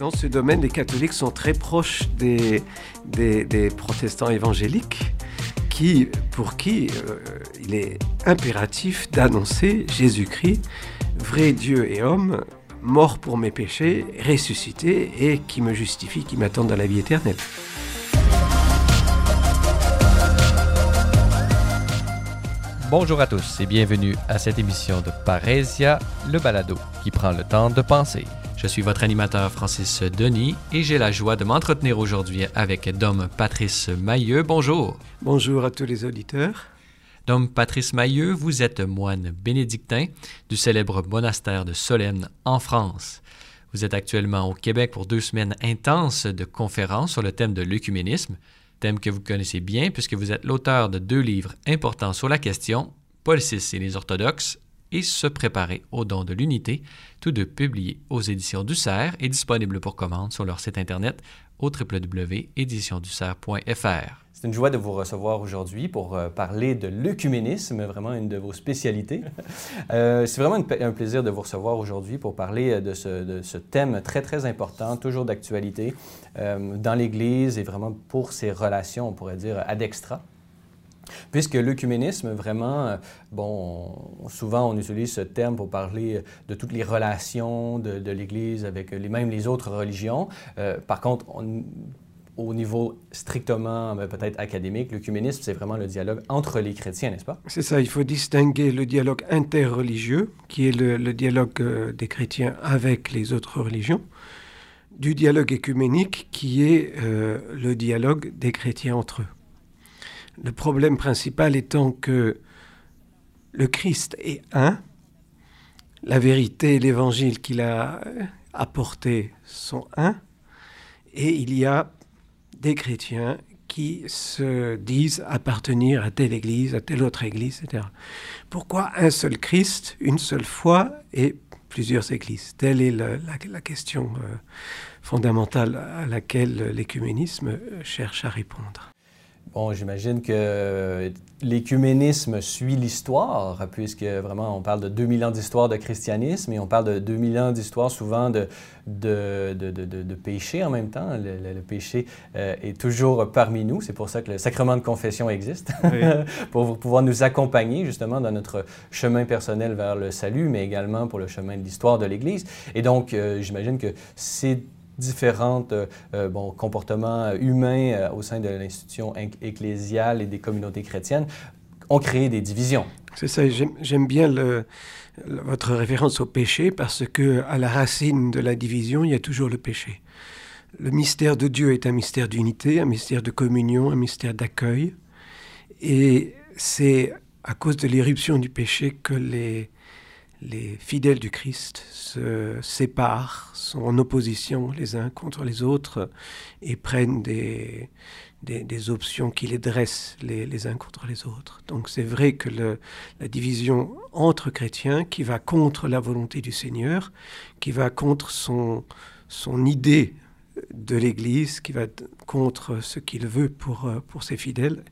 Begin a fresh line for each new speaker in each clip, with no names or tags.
Dans ce domaine, les catholiques sont très proches des, protestants évangéliques qui, pour qui euh, il est impératif d'annoncer Jésus-Christ, vrai Dieu et homme, mort pour mes péchés, ressuscité et qui me justifie, qui m'attend dans la vie éternelle.
Bonjour à tous et bienvenue à cette émission de Parésia, le balado qui prend le temps de penser. Je suis votre animateur Francis Denis et j'ai la joie de m'entretenir aujourd'hui avec Dom Patrice Mailleux. Bonjour.
Bonjour à tous les auditeurs.
Dom Patrice Mailleux, vous êtes moine bénédictin du célèbre monastère de Solène en France. Vous êtes actuellement au Québec pour deux semaines intenses de conférences sur le thème de l'œcuménisme, thème que vous connaissez bien puisque vous êtes l'auteur de deux livres importants sur la question, Paul VI et les orthodoxes, et Se préparer au don de l'unité, tous deux publiés aux éditions du Cerf et disponibles pour commande sur leur site internet au www.éditionducerf.fr.
C'est une joie de vous recevoir aujourd'hui pour euh, parler de l'œcuménisme, vraiment une de vos spécialités. Euh, c'est vraiment un plaisir de vous recevoir aujourd'hui pour parler euh, de ce, thème très, très important, toujours d'actualité dans l'Église et vraiment pour ses relations, on pourrait dire, ad extra. Puisque l'œcuménisme, vraiment, euh, bon, souvent on utilise ce terme pour parler de toutes les relations de, l'Église avec les, même les autres religions. Euh, par contre, au niveau strictement euh, peut-être académique, l'œcuménisme, c'est vraiment le dialogue entre les chrétiens, n'est-ce pas?
C'est ça, il faut distinguer le dialogue interreligieux, qui est le, dialogue des chrétiens avec les autres religions, du dialogue écuménique, qui est le dialogue des chrétiens entre eux. Le problème principal étant que le Christ est un, la vérité et l'évangile qu'il a apporté sont un, et il y a des chrétiens qui se disent appartenir à telle église, à telle autre église, etc. Pourquoi un seul Christ, une seule foi et plusieurs églises? Telle est la, question euh, fondamentale à laquelle l'écuménisme cherche à répondre.
Bon, j'imagine que l'écuménisme suit l'histoire, puisque vraiment on parle de 2000 ans d'histoire de christianisme et on parle de 2000 ans d'histoire souvent de, de, de, de, péché en même temps. Le, péché euh, est toujours parmi nous. C'est pour ça que le sacrement de confession existe, pour pouvoir nous accompagner justement dans notre chemin personnel vers le salut, mais également pour le chemin de l'histoire de l'Église. Et donc, euh, j'imagine que c'est différents euh, euh, comportements humains euh, au sein de l'institution ecclésiale et des communautés chrétiennes ont créé des divisions.
C'est ça, j'aime bien votre référence au péché parce que à la racine de la division, il y a toujours le péché. Le mystère de Dieu est un mystère d'unité, un mystère de communion, un mystère d'accueil. Et c'est à cause de l'éruption du péché que les, les fidèles du Christ se séparent, sont en opposition les uns contre les autres et prennent des, des, options qui les dressent les, uns contre les autres. Donc c'est vrai que la division entre chrétiens qui va contre la volonté du Seigneur, qui va contre son, son idée de l'Église, qui va contre ce qu'il veut pour, euh, pour ses fidèles,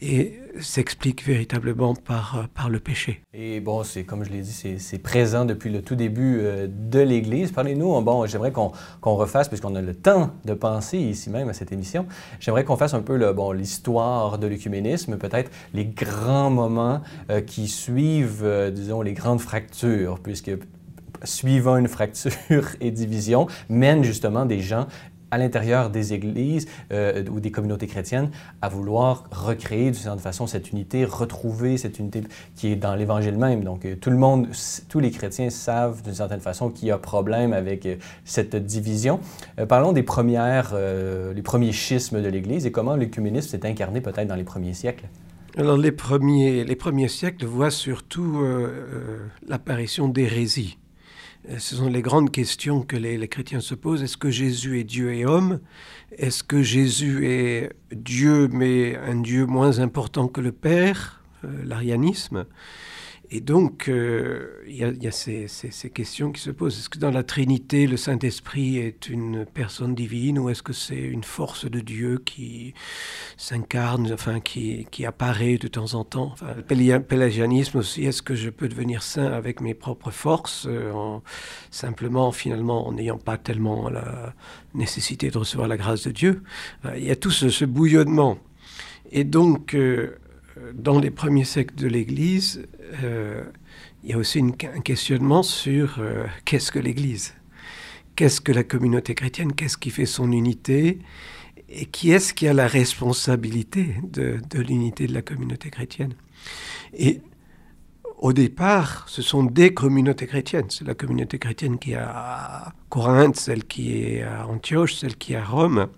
et s'explique véritablement par, euh, par le péché.
Et bon, c'est comme je l'ai dit, c'est présent depuis le tout début euh, de l'Église. Parlez-nous, bon, j'aimerais qu'on refasse, puisqu'on a le temps de penser ici même à cette émission, j'aimerais qu'on fasse un peu l'histoire bon, de l'œcuménisme, peut-être les grands moments qui suivent, disons, les grandes fractures, puisque suivant une fracture et division, mènent justement des gens à l'intérieur des églises euh, ou des communautés chrétiennes à vouloir recréer d'une certaine façon cette unité, retrouver cette unité qui est dans l'Évangile même. Donc euh, tout le monde, tous les chrétiens savent d'une certaine façon qu'il y a problème avec euh, cette division. parlons des premières, les premiers schismes de l'Église et comment l'écuménisme s'est incarné peut-être dans les premiers siècles.
Alors les premiers, les premiers siècles voient surtout l'apparition d'hérésies. Euh, ce sont les grandes questions que les, chrétiens se posent. Est-ce que Jésus est Dieu et homme? Est-ce que Jésus est Dieu, mais un Dieu moins important que le Père? Euh, L'arianisme. Et donc, euh, il y a, ces, questions qui se posent. Est-ce que dans la Trinité, le Saint-Esprit est une personne divine ou est-ce que c'est une force de Dieu qui s'incarne, enfin, qui, apparaît de temps en temps? Le pélagianisme aussi, est-ce que je peux devenir saint avec mes propres forces, euh, en, simplement, finalement, en n'ayant pas tellement la nécessité de recevoir la grâce de Dieu? Euh, Il y a tout ce, bouillonnement. Et donc, dans les premiers siècles de l'Église, il y a aussi un questionnement sur euh, qu'est-ce que l'Église? Qu'est-ce que la communauté chrétienne? Qu'est-ce qui fait son unité? Et qui est-ce qui a la responsabilité de, l'unité de la communauté chrétienne? Et au départ, ce sont des communautés chrétiennes. C'est la communauté chrétienne qui est à Corinthe, celle qui est à Antioche, celle qui est à Rome.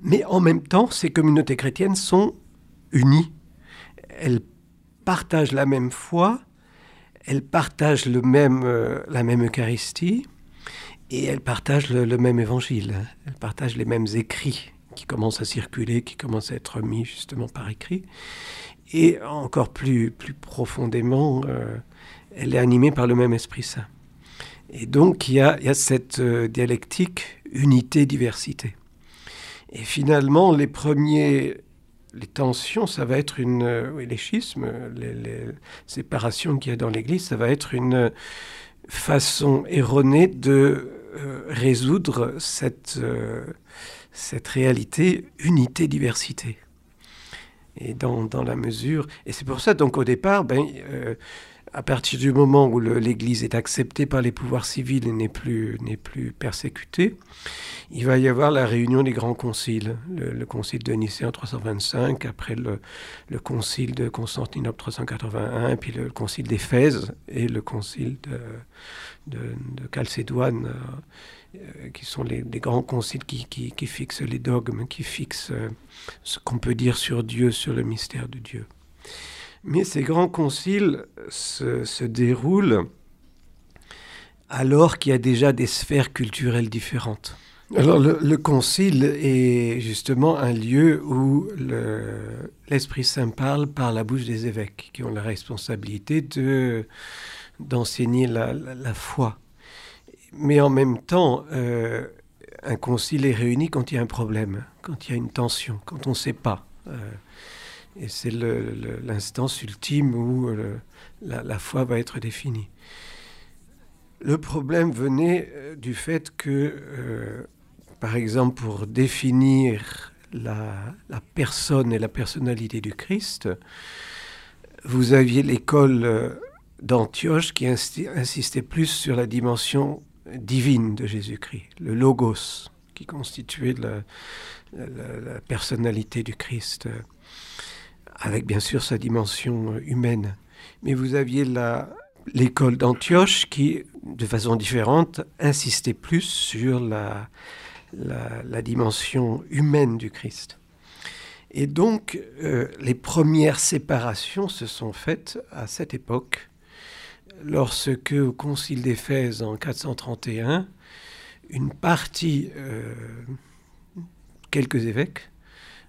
Mais en même temps, ces communautés chrétiennes sont unies. Elles partagent la même foi, elles partagent le même, euh, la même Eucharistie et elles partagent le, même évangile. Elles partagent les mêmes écrits qui commencent à circuler, qui commencent à être mis justement par écrit. Et encore plus, plus profondément, euh, elle est animée par le même Esprit Saint. Et donc il y a, il y a cette euh, dialectique unité-diversité. Et finalement, les premiers les tensions, ça va être une. Euh, les schismes, les, séparations qu'il y a dans l'Église, ça va être une façon erronée de euh, résoudre cette, euh, cette réalité unité-diversité. Et dans, dans, la mesure. Et c'est pour ça, donc, au départ, ben, à partir du moment où l'Église est acceptée par les pouvoirs civils et n'est plus, plus persécutée, il va y avoir la réunion des grands conciles. Le, concile de Nicée en 325, après le, concile de Constantinople 381, puis le, concile d'Éphèse et le concile de, de, euh, qui sont les, grands conciles qui, qui, fixent les dogmes, qui fixent euh, ce qu'on peut dire sur Dieu, sur le mystère de Dieu. Mais ces grands conciles se, déroulent alors qu'il y a déjà des sphères culturelles différentes. Alors le, concile est justement un lieu où l'Esprit Saint parle par la bouche des évêques, qui ont la responsabilité de, d'enseigner la, foi. Mais en même temps, euh, un concile est réuni quand il y a un problème, quand il y a une tension, quand on ne sait pas. Euh, et c'est l'instance ultime où euh, la, foi va être définie. Le problème venait euh, du fait que, euh, par exemple, pour définir la, personne et la personnalité du Christ, vous aviez l'école d'Antioche qui insistait plus sur la dimension divine de Jésus-Christ, le logos, qui constituait la, la personnalité du Christ avec bien sûr sa dimension euh, humaine. Mais vous aviez l'école d'Antioche qui, de façon différente, insistait plus sur la, la, dimension humaine du Christ. Et donc, euh, les premières séparations se sont faites à cette époque, lorsque, au Concile d'Éphèse en 431, une partie, euh, quelques évêques,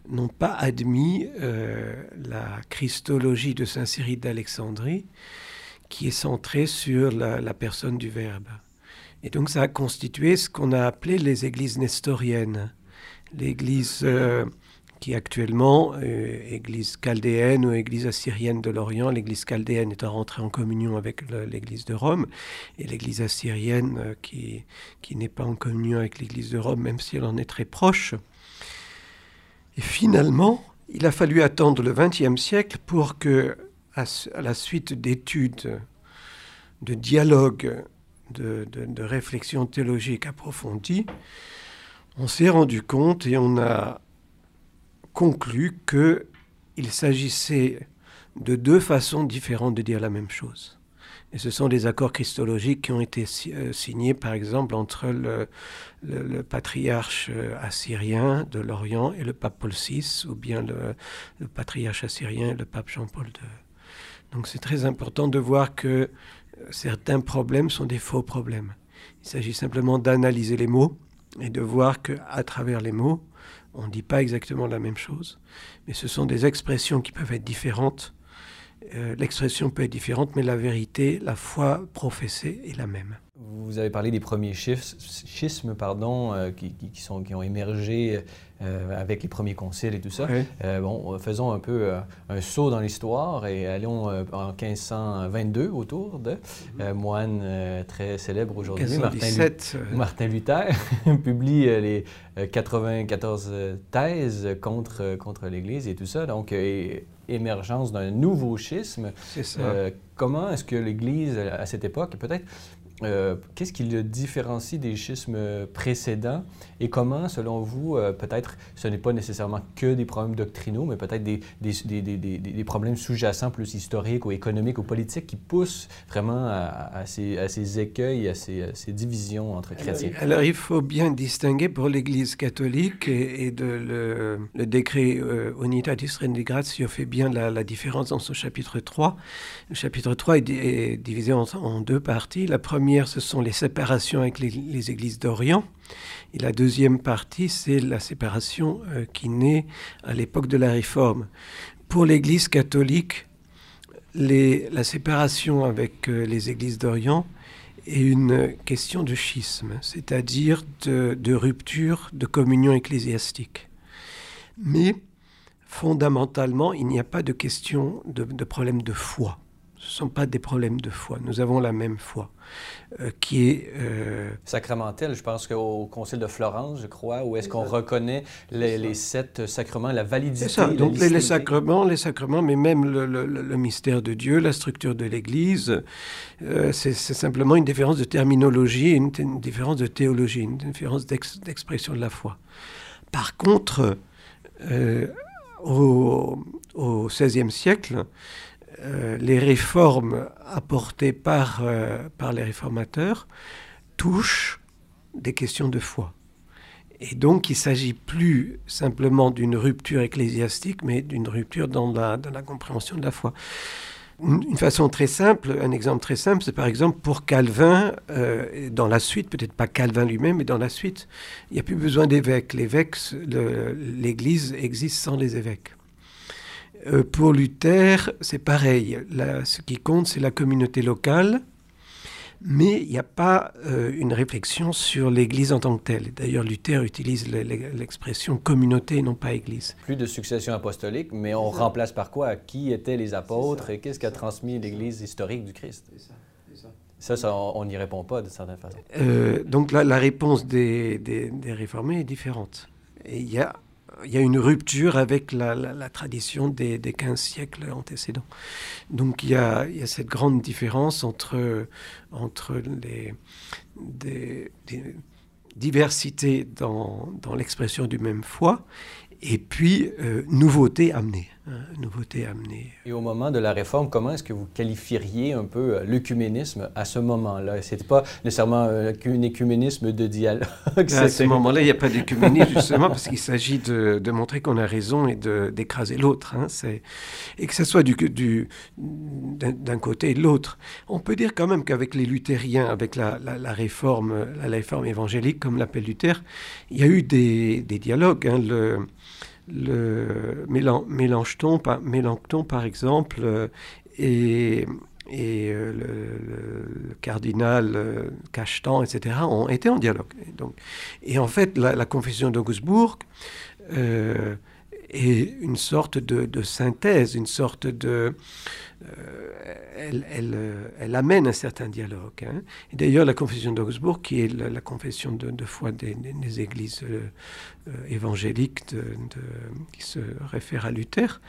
n'ont pas admis euh, la christologie de Saint Cyril d'Alexandrie, qui est centrée sur la, personne du Verbe. Et donc ça a constitué ce qu'on a appelé les églises nestoriennes. L'église euh, qui actuellement euh, église chaldéenne ou église assyrienne de l'Orient. L'église chaldéenne est rentrée en communion avec l'église de Rome, et l'église assyrienne qui, qui n'est pas en communion avec l'église de Rome, même si elle en est très proche. Et finalement, il a fallu attendre le XXe siècle pour que, à, la suite d'études, de dialogues, de, de, réflexions théologiques approfondies, on s'est rendu compte et on a conclu qu'il s'agissait de deux façons différentes de dire la même chose. Et ce sont des accords christologiques qui ont été euh, signés, par exemple, entre le, patriarche euh, assyrien de l'Orient et le pape Paul VI, ou bien le, patriarche assyrien et le pape Jean-Paul II. Donc c'est très important de voir que euh, certains problèmes sont des faux problèmes. Il s'agit simplement d'analyser les mots et de voir qu'à travers les mots, on ne dit pas exactement la même chose, mais ce sont des expressions qui peuvent être différentes L'expression peut être différente, mais la vérité, la foi professée est la même.
Vous avez parlé des premiers schismes pardon, euh, qui, qui, sont, qui ont émergé euh, avec les premiers conciles et tout ça. Euh, bon, faisons un peu un saut dans l'histoire et allons en 1522 autour de moine très célèbre aujourd'hui, Martin, Martin, Luther, publie les 94 thèses contre, contre l'Église et tout ça. Donc, émergence d'un nouveau schisme. comment est-ce que l'Église, à cette époque, peut-être euh, qu'est-ce qui le différencie des schismes précédents? Et comment, selon vous, euh, peut-être ce n'est pas nécessairement que des problèmes doctrinaux, mais peut-être des, des, des, des, problèmes sous-jacents plus historiques ou économiques ou politiques qui poussent vraiment à, ces, à ces, écueils, à ces, ces, divisions entre chrétiens?
Alors, il faut bien distinguer pour l'Église catholique et, de le, le, décret euh, Unitatis Rendigratio fait bien la, la, différence dans ce chapitre 3. Le chapitre 3 est, divisé en, en deux parties. La première première, ce sont les séparations avec les, églises d'Orient. Et la deuxième partie, c'est la séparation euh, qui naît à l'époque de la Réforme. Pour l'Église catholique, la séparation avec euh, les églises d'Orient est une question de schisme, c'est-à-dire de, rupture de communion ecclésiastique. Mais fondamentalement, il n'y a pas de question de problème de foi ce ne sont pas des problèmes de foi. Nous avons la même foi, euh, qui est...
Euh... Sacramentelle, je pense qu'au Concile de Florence, je crois, où est-ce qu'on reconnaît les, sept sacrements, la validité...
C'est ça, donc les, sacrements, les sacrements, mais même le, mystère de Dieu, la structure de l'Église, euh, c'est simplement une différence de terminologie, une, une différence de théologie, une différence d'expression de la foi. Par contre, euh, au, au XVIe siècle, euh, les réformes apportées par, euh, par les réformateurs touchent des questions de foi. Et donc, il ne s'agit plus simplement d'une rupture ecclésiastique, mais d'une rupture dans la, dans la, compréhension de la foi. Une, façon très simple, un exemple très simple, c'est par exemple pour Calvin, euh, dans la suite, peut-être pas Calvin lui-même, mais dans la suite, il n'y a plus besoin d'évêques. L'Église existe sans les évêques. Euh, pour Luther, c'est pareil. ce qui compte, c'est la communauté locale, mais il n'y a pas euh, une réflexion sur l'Église en tant que telle. D'ailleurs, Luther utilise l'expression communauté et non pas Église.
Plus de succession apostolique, mais on remplace par quoi? Qui étaient les apôtres et qu'est-ce qu'a transmis l'Église historique du Christ? Ça, ça, on n'y répond pas de certaine façon.
Euh, donc la, la réponse des, des, des, réformés est différente. Et il y a il y a une rupture avec la, tradition des, des, 15 siècles antécédents. Donc il y a, il y a cette grande différence entre, entre les diversités dans, dans l'expression du même foi et puis euh, nouveauté amenée. Hein, nouveauté amenée.
Et au moment de la réforme, comment est-ce que vous qualifieriez un peu euh, l'œcuménisme à ce moment-là? Ce n'était pas nécessairement euh, un écuménisme de dialogue.
À ce moment-là, il n'y a pas d'écuménisme, justement, parce qu'il s'agit de, de, montrer qu'on a raison et d'écraser l'autre. Hein, et que ce soit du, du, d'un côté et de l'autre. On peut dire quand même qu'avec les luthériens, avec la, la, réforme, la, réforme évangélique, comme l'appelle Luther, il y a eu des, des dialogues. Hein, le, le Mélenchon, par, Mélenchon, par exemple, euh, et, euh, le, cardinal euh, Cachetan, etc., ont été en dialogue. Et, donc, et en fait, la, confession d'Augsbourg est une sorte de, synthèse, une sorte de... elle, elle, amène un certain dialogue. Hein. D'ailleurs, la confession d'Augsbourg, qui est la, confession de, foi des, églises euh, évangélique de, qui se réfère à Luther,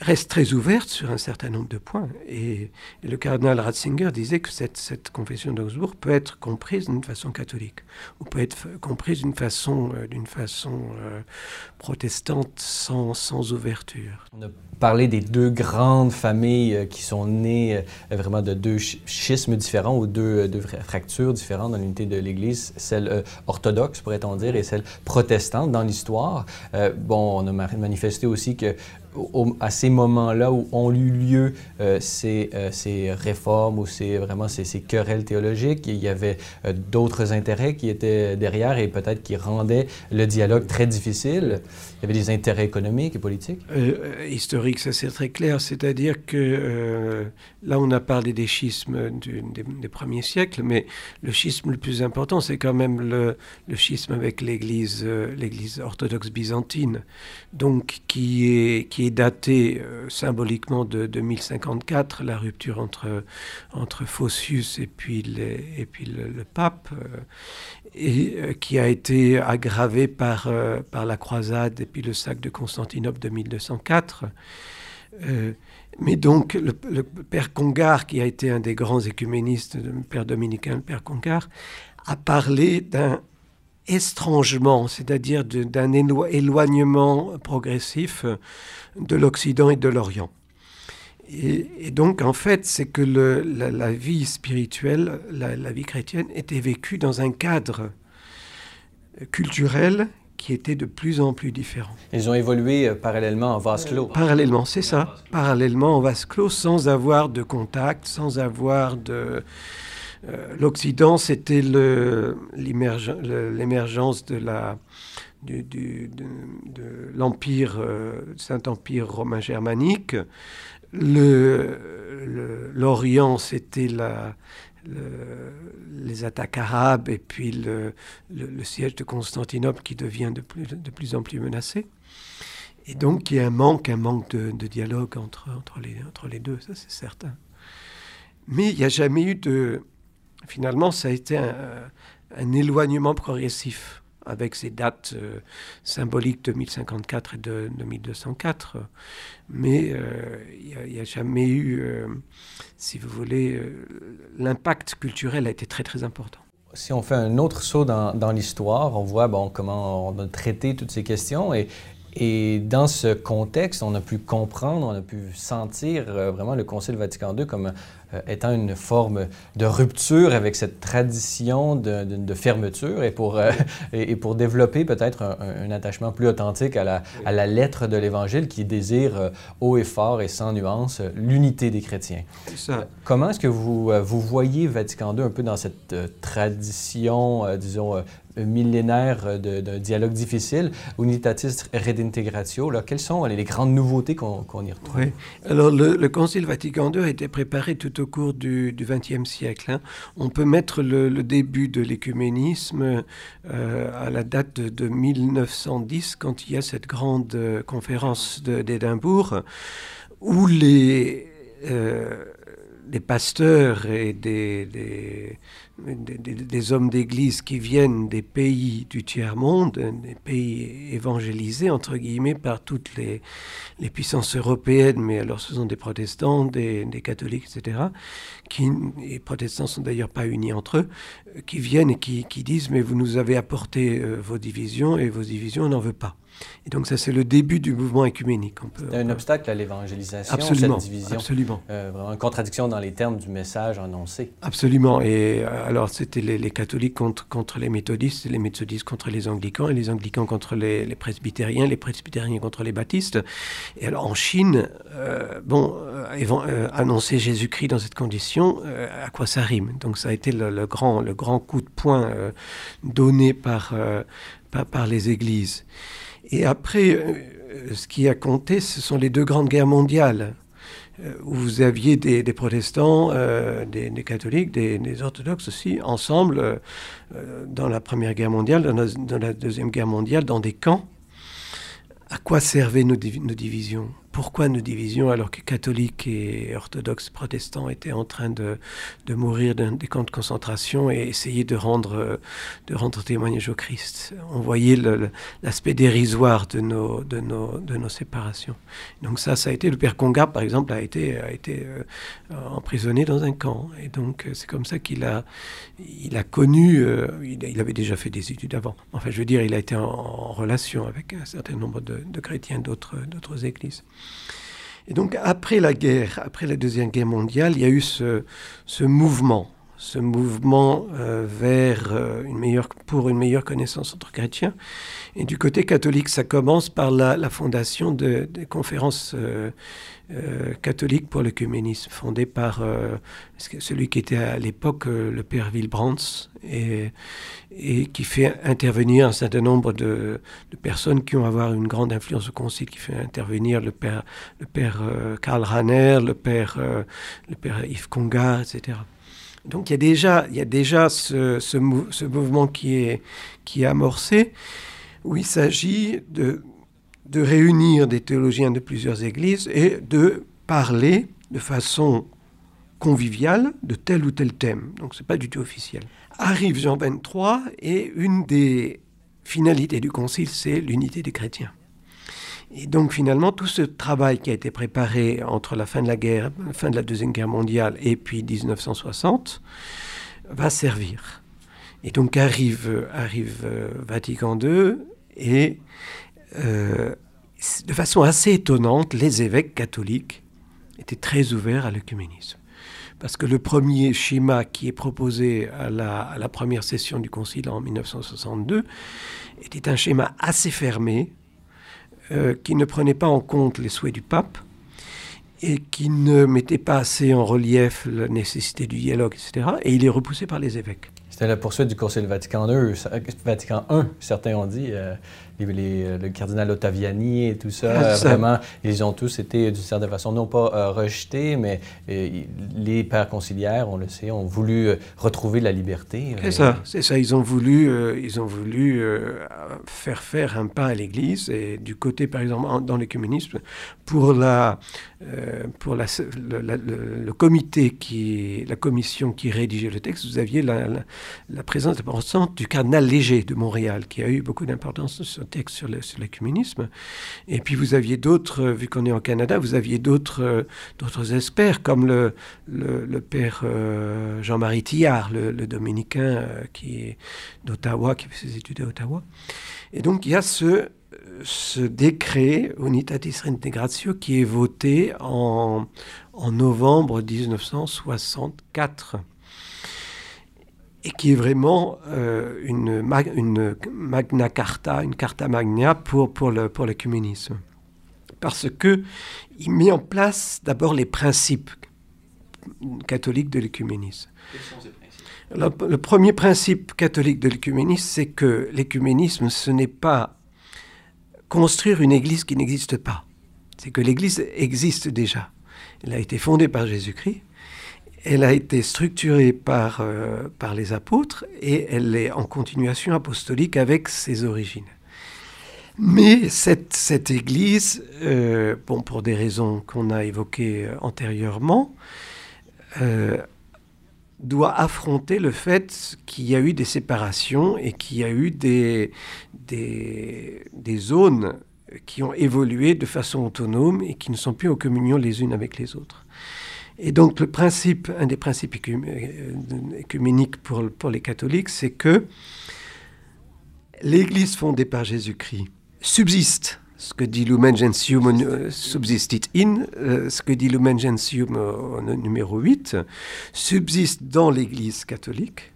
reste très ouverte sur un certain nombre de points. Et, le cardinal Ratzinger disait que cette, confession d'Augsbourg peut être comprise d'une façon catholique, ou peut être comprise d'une façon, euh, façon euh, protestante sans, sans ouverture.
On a parlé des deux grandes familles euh, qui sont nées vraiment de deux schismes différents ou deux, deux fractures différentes dans l'unité de l'Église, celle orthodoxe, pourrait-on dire, et celle protestante dans l'histoire. bon, on a manifesté aussi que à ces moments-là où ont eu lieu euh, ces, euh, ces, réformes ou ces, vraiment ces, querelles théologiques, il y avait euh, d'autres intérêts qui étaient derrière et peut-être qui rendaient le dialogue très difficile. Il y avait des intérêts économiques et politiques?
historiques, ça c'est très clair. C'est-à-dire que là, on a parlé des schismes des, premiers siècles, mais le schisme le plus important, c'est quand même le, schisme avec l'Église, l'Église orthodoxe byzantine, donc qui est qui est daté euh, symboliquement de, 2054, la rupture entre, entre Phocius et puis, et puis le, pape, euh, et euh, qui a été aggravé par, par la croisade et puis le sac de Constantinople de 1204. mais donc, le, père Congar, qui a été un des grands écuménistes, le père dominicain, le père Congar, a parlé d'un estrangement, c'est-à-dire d'un éloignement progressif de l'Occident et de l'Orient. Et, donc, en fait, c'est que la, vie spirituelle, la, vie chrétienne, était vécue dans un cadre culturel qui était de plus en plus différent.
Ils ont évolué euh, parallèlement en vase clos.
Parallèlement, c'est ça. Parallèlement en vase clos, sans avoir de contact, sans avoir de, euh, L'Occident, c'était l'émergence de la de, l'empire euh, Saint-Empire romain germanique. L'Orient, c'était la, les attaques arabes et puis le, siège de Constantinople qui devient de plus, en plus menacé. Et donc il y a un manque, un manque de, dialogue entre, entre, les, entre les deux, ça c'est certain. Mais il n'y a jamais eu de, finalement, ça a été un, éloignement progressif avec ces dates euh, symboliques de 1054 et de, 1204. Mais euh, il n'y a, jamais eu, euh, si vous voulez, l'impact culturel a été très très important.
Si on fait un autre saut dans, l'histoire, on voit comment on a traité toutes ces questions et, dans ce contexte, on a pu comprendre, on a pu sentir vraiment le Concile Vatican II comme étant une forme de rupture avec cette tradition de, fermeture et pour, euh, et, pour développer peut-être un, attachement plus authentique à la, à la lettre de l'Évangile qui désire euh, haut et fort et sans nuance l'unité des chrétiens. Ça. Comment est-ce que vous, vous voyez Vatican II un peu dans cette tradition, disons, millénaire d'un dialogue difficile, Unitatis Redintegratio. Là, quelles sont les, grandes nouveautés qu'on y retrouve?
Alors, le, le, Concile Vatican II a été préparé tout au cours du XXe siècle. Hein. On peut mettre le, début de l'écuménisme euh, à la date de, 1910, quand il y a cette grande euh, conférence d'Édimbourg, où les, euh, pasteurs et des, des, hommes d'église qui viennent des pays du tiers-monde, des pays évangélisés, entre guillemets, par toutes les, les puissances européennes, mais alors ce sont des protestants, des, catholiques, etc., qui, les protestants sont d'ailleurs pas unis entre eux, qui viennent et qui, qui disent, mais vous nous avez apporté euh, vos divisions, et vos divisions, on n'en veut pas. Et donc ça, c'est le début du mouvement écuménique.
C'est un obstacle à l'évangélisation,
absolument,
cette division.
Absolument.
Euh, vraiment une contradiction dans les termes du message annoncé.
Absolument. Et euh, alors, c'était les, catholiques contre, contre les méthodistes, les méthodistes contre les anglicans, et les anglicans contre les, les presbytériens, les presbytériens contre les baptistes. Et alors, en Chine, euh, bon, annoncer Jésus-Christ dans cette condition, à quoi ça rime? Donc, ça a été le, grand, le grand coup de poing donné par, par, par les églises. Et après, euh, ce qui a compté, ce sont les deux grandes guerres mondiales, euh, où vous aviez des, protestants, euh, des, catholiques, des, orthodoxes aussi, ensemble, dans la Première Guerre mondiale, dans la, Deuxième Guerre mondiale, dans des camps. À quoi servaient nos divisions? Pourquoi nos divisions alors que catholiques et orthodoxes protestants étaient en train de, de mourir dans des camps de concentration et essayer de rendre, de rendre témoignage au Christ? On voyait l'aspect dérisoire de nos, de, nos, de nos séparations. Donc ça, ça a été, le père Congar par exemple a été, a été euh, emprisonné dans un camp. Et donc c'est comme ça qu'il a, il a connu, euh, il, avait déjà fait des études avant. Enfin je veux dire, il a été en, en relation avec un certain nombre de, de chrétiens d'autres églises. Et donc après la guerre, après la Deuxième Guerre mondiale, il y a eu ce, mouvement, ce mouvement euh, vers euh, une meilleure, pour une meilleure connaissance entre chrétiens. Et du côté catholique, ça commence par la, fondation de, des conférences euh, catholiques pour l'œcuménisme, fondées par celui qui était à l'époque le père Wilbrands, et, et, qui fait intervenir un certain nombre de, personnes qui ont avoir une grande influence au concile, qui fait intervenir le père, le père Karl Rahner, le père, le père Yves Congar, etc. Donc il y a déjà, il y a déjà ce, ce, mouvement qui est, qui est amorcé, où il s'agit de, de réunir des théologiens de plusieurs églises et de parler de façon conviviale de tel ou tel thème. Donc ce n'est pas du tout officiel. Arrive Jean 23 et une des finalités du concile, c'est l'unité des chrétiens. Et donc finalement, tout ce travail qui a été préparé entre la fin de la guerre, la fin de la Deuxième Guerre mondiale et puis 1960, va servir. Et donc arrive, arrive euh, Vatican II et euh, de façon assez étonnante, les évêques catholiques étaient très ouverts à l'œcuménisme. Parce que le premier schéma qui est proposé à la, première session du Concile en 1962 était un schéma assez fermé, euh, qui ne prenait pas en compte les souhaits du pape et qui ne mettait pas assez en relief la nécessité du dialogue, etc. Et il est repoussé par les évêques.
C'était la poursuite du Concile Vatican II, Vatican I, certains ont dit. Euh, les, le cardinal Ottaviani et tout ça, vraiment, ils ont tous été, d'une certaine façon, non pas euh, rejetés, mais euh, les pères conciliaires, on le sait, ont voulu euh, retrouver la liberté.
C'est ça, c'est ça. Ils ont voulu, ils ont voulu faire faire un pas à l'Église. Et du côté, par exemple, dans l'écuménisme, pour, la, pour la, le, comité, qui, la commission qui rédigeait le texte, vous aviez la, la, présence importante du cardinal Léger de Montréal, qui a eu beaucoup d'importance sur texte sur l'écuménisme. Et puis vous aviez d'autres, vu qu'on est en Canada, vous aviez d'autres d'autres experts, comme le, père euh, Jean-Marie Tillard, le, dominicain euh, qui est d'Ottawa, qui fait ses études à Ottawa. Et donc il y a ce, décret Unitatis Reintegratio qui est voté en novembre 1964 et qui est vraiment euh, une, une, magna carta, une carta magna pour, pour, le, pour l'écuménisme. Parce qu'il met en place d'abord les principes catholiques de l'écuménisme. Quels sont ces principes? Le, le, premier principe catholique de l'écuménisme, c'est que l'écuménisme, ce n'est pas construire une église qui n'existe pas. C'est que l'église existe déjà. Elle a été fondée par Jésus-Christ elle a été structurée par, euh, par les apôtres et elle est en continuation apostolique avec ses origines. Mais cette, cette Église, euh, bon, pour des raisons qu'on a évoquées euh, antérieurement, doit affronter le fait qu'il y a eu des séparations et qu'il y a eu des, des, des zones qui ont évolué de façon autonome et qui ne sont plus en communion les unes avec les autres. Et donc le principe, un des principes écuméniques pour, les catholiques, c'est que l'Église fondée par Jésus-Christ subsiste, ce que dit Lumen Gentium euh, subsistit in, euh, ce que dit Lumen numéro 8, subsiste dans l'Église catholique,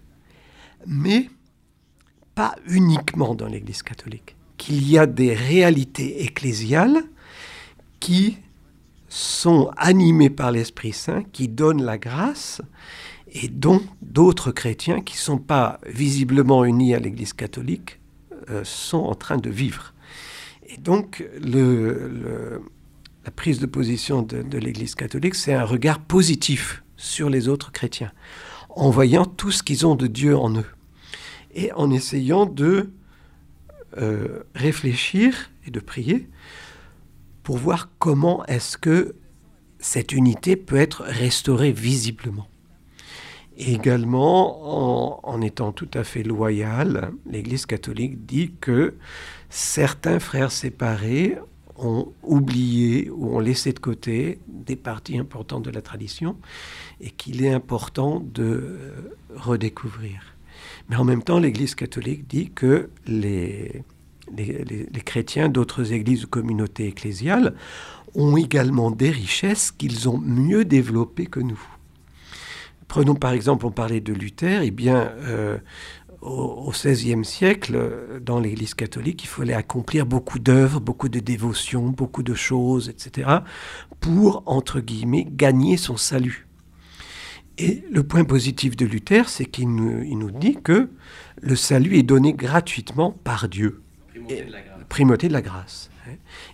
mais pas uniquement dans l'Église catholique, qu'il y a des réalités ecclésiales qui sont animés par l'Esprit Saint qui donne la grâce et dont d'autres chrétiens qui ne sont pas visiblement unis à l'Église catholique euh, sont en train de vivre. Et donc la prise de position de, l'Église catholique, c'est un regard positif sur les autres chrétiens, en voyant tout ce qu'ils ont de Dieu en eux, et en essayant de euh, réfléchir et de prier pour voir comment est-ce que cette unité peut être restaurée visiblement. également, en, étant tout à fait loyal, l'Église catholique dit que certains frères séparés ont oublié ou ont laissé de côté des parties importantes de la tradition et qu'il est important de euh, redécouvrir. Mais en même temps, l'Église catholique dit que les, les, chrétiens d'autres églises ou communautés ecclésiales ont également des richesses qu'ils ont mieux développées que nous. Prenons par exemple, on parlait de Luther, eh bien, euh, au XVIe siècle, dans l'Église catholique, il fallait accomplir beaucoup d'œuvres, beaucoup de dévotions, beaucoup de choses, etc., pour, entre guillemets, gagner son salut. Et le point positif de Luther, c'est qu'il nous, dit que le salut est donné gratuitement par Dieu. Primauté de la grâce. Primauté de la grâce.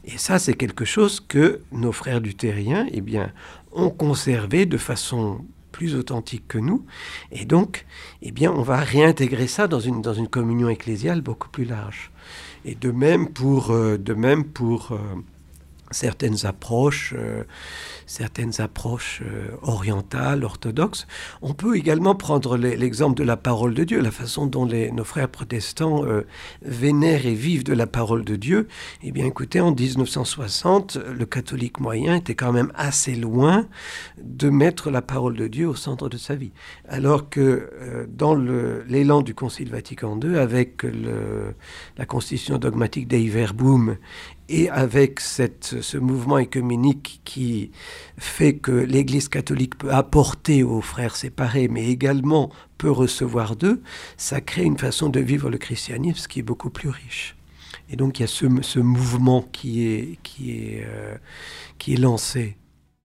Et ça, c'est quelque chose que nos frères luthériens eh bien, ont conservé de façon plus authentique que nous. Et donc, eh bien, on va réintégrer ça dans une, dans une communion ecclésiale beaucoup plus large. Et de même pour, euh, de même pour euh, certaines approches, euh, certaines approches euh, orientales, orthodoxes. On peut également prendre l'exemple de la parole de Dieu, la façon dont les, nos frères protestants euh, vénèrent et vivent de la parole de Dieu. Eh bien, écoutez, en 1960, le catholique moyen était quand même assez loin de mettre la parole de Dieu au centre de sa vie. Alors que dans l'élan du Concile Vatican II, avec la constitution dogmatique d'Eiverboom et avec cette, ce mouvement écuménique qui fait que l'Église catholique peut apporter aux frères séparés, mais également peut recevoir d'eux, ça crée une façon de vivre le christianisme qui est beaucoup plus riche. Et donc il y a ce, ce mouvement qui est, qui est, euh, qui est lancé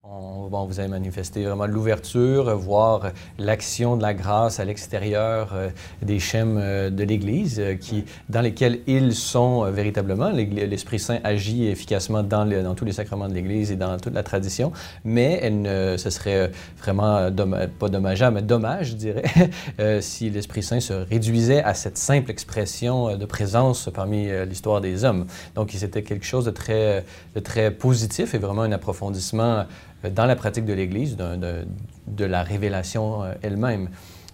bon, vous avez manifesté vraiment l'ouverture, voir l'action de la grâce à l'extérieur euh, des schèmes euh, de l'Église, euh, dans lesquels ils sont véritablement. L'Esprit Saint agit efficacement dans, tous les sacrements de l'Église et dans toute la tradition, mais ce serait vraiment, pas dommageable, mais dommage, je dirais, si l'Esprit Saint se réduisait à cette simple expression de présence parmi l'histoire des hommes. Donc, c'était quelque chose de très, de très positif et vraiment un approfondissement dans la pratique de l'Église, de, la révélation euh, elle-même.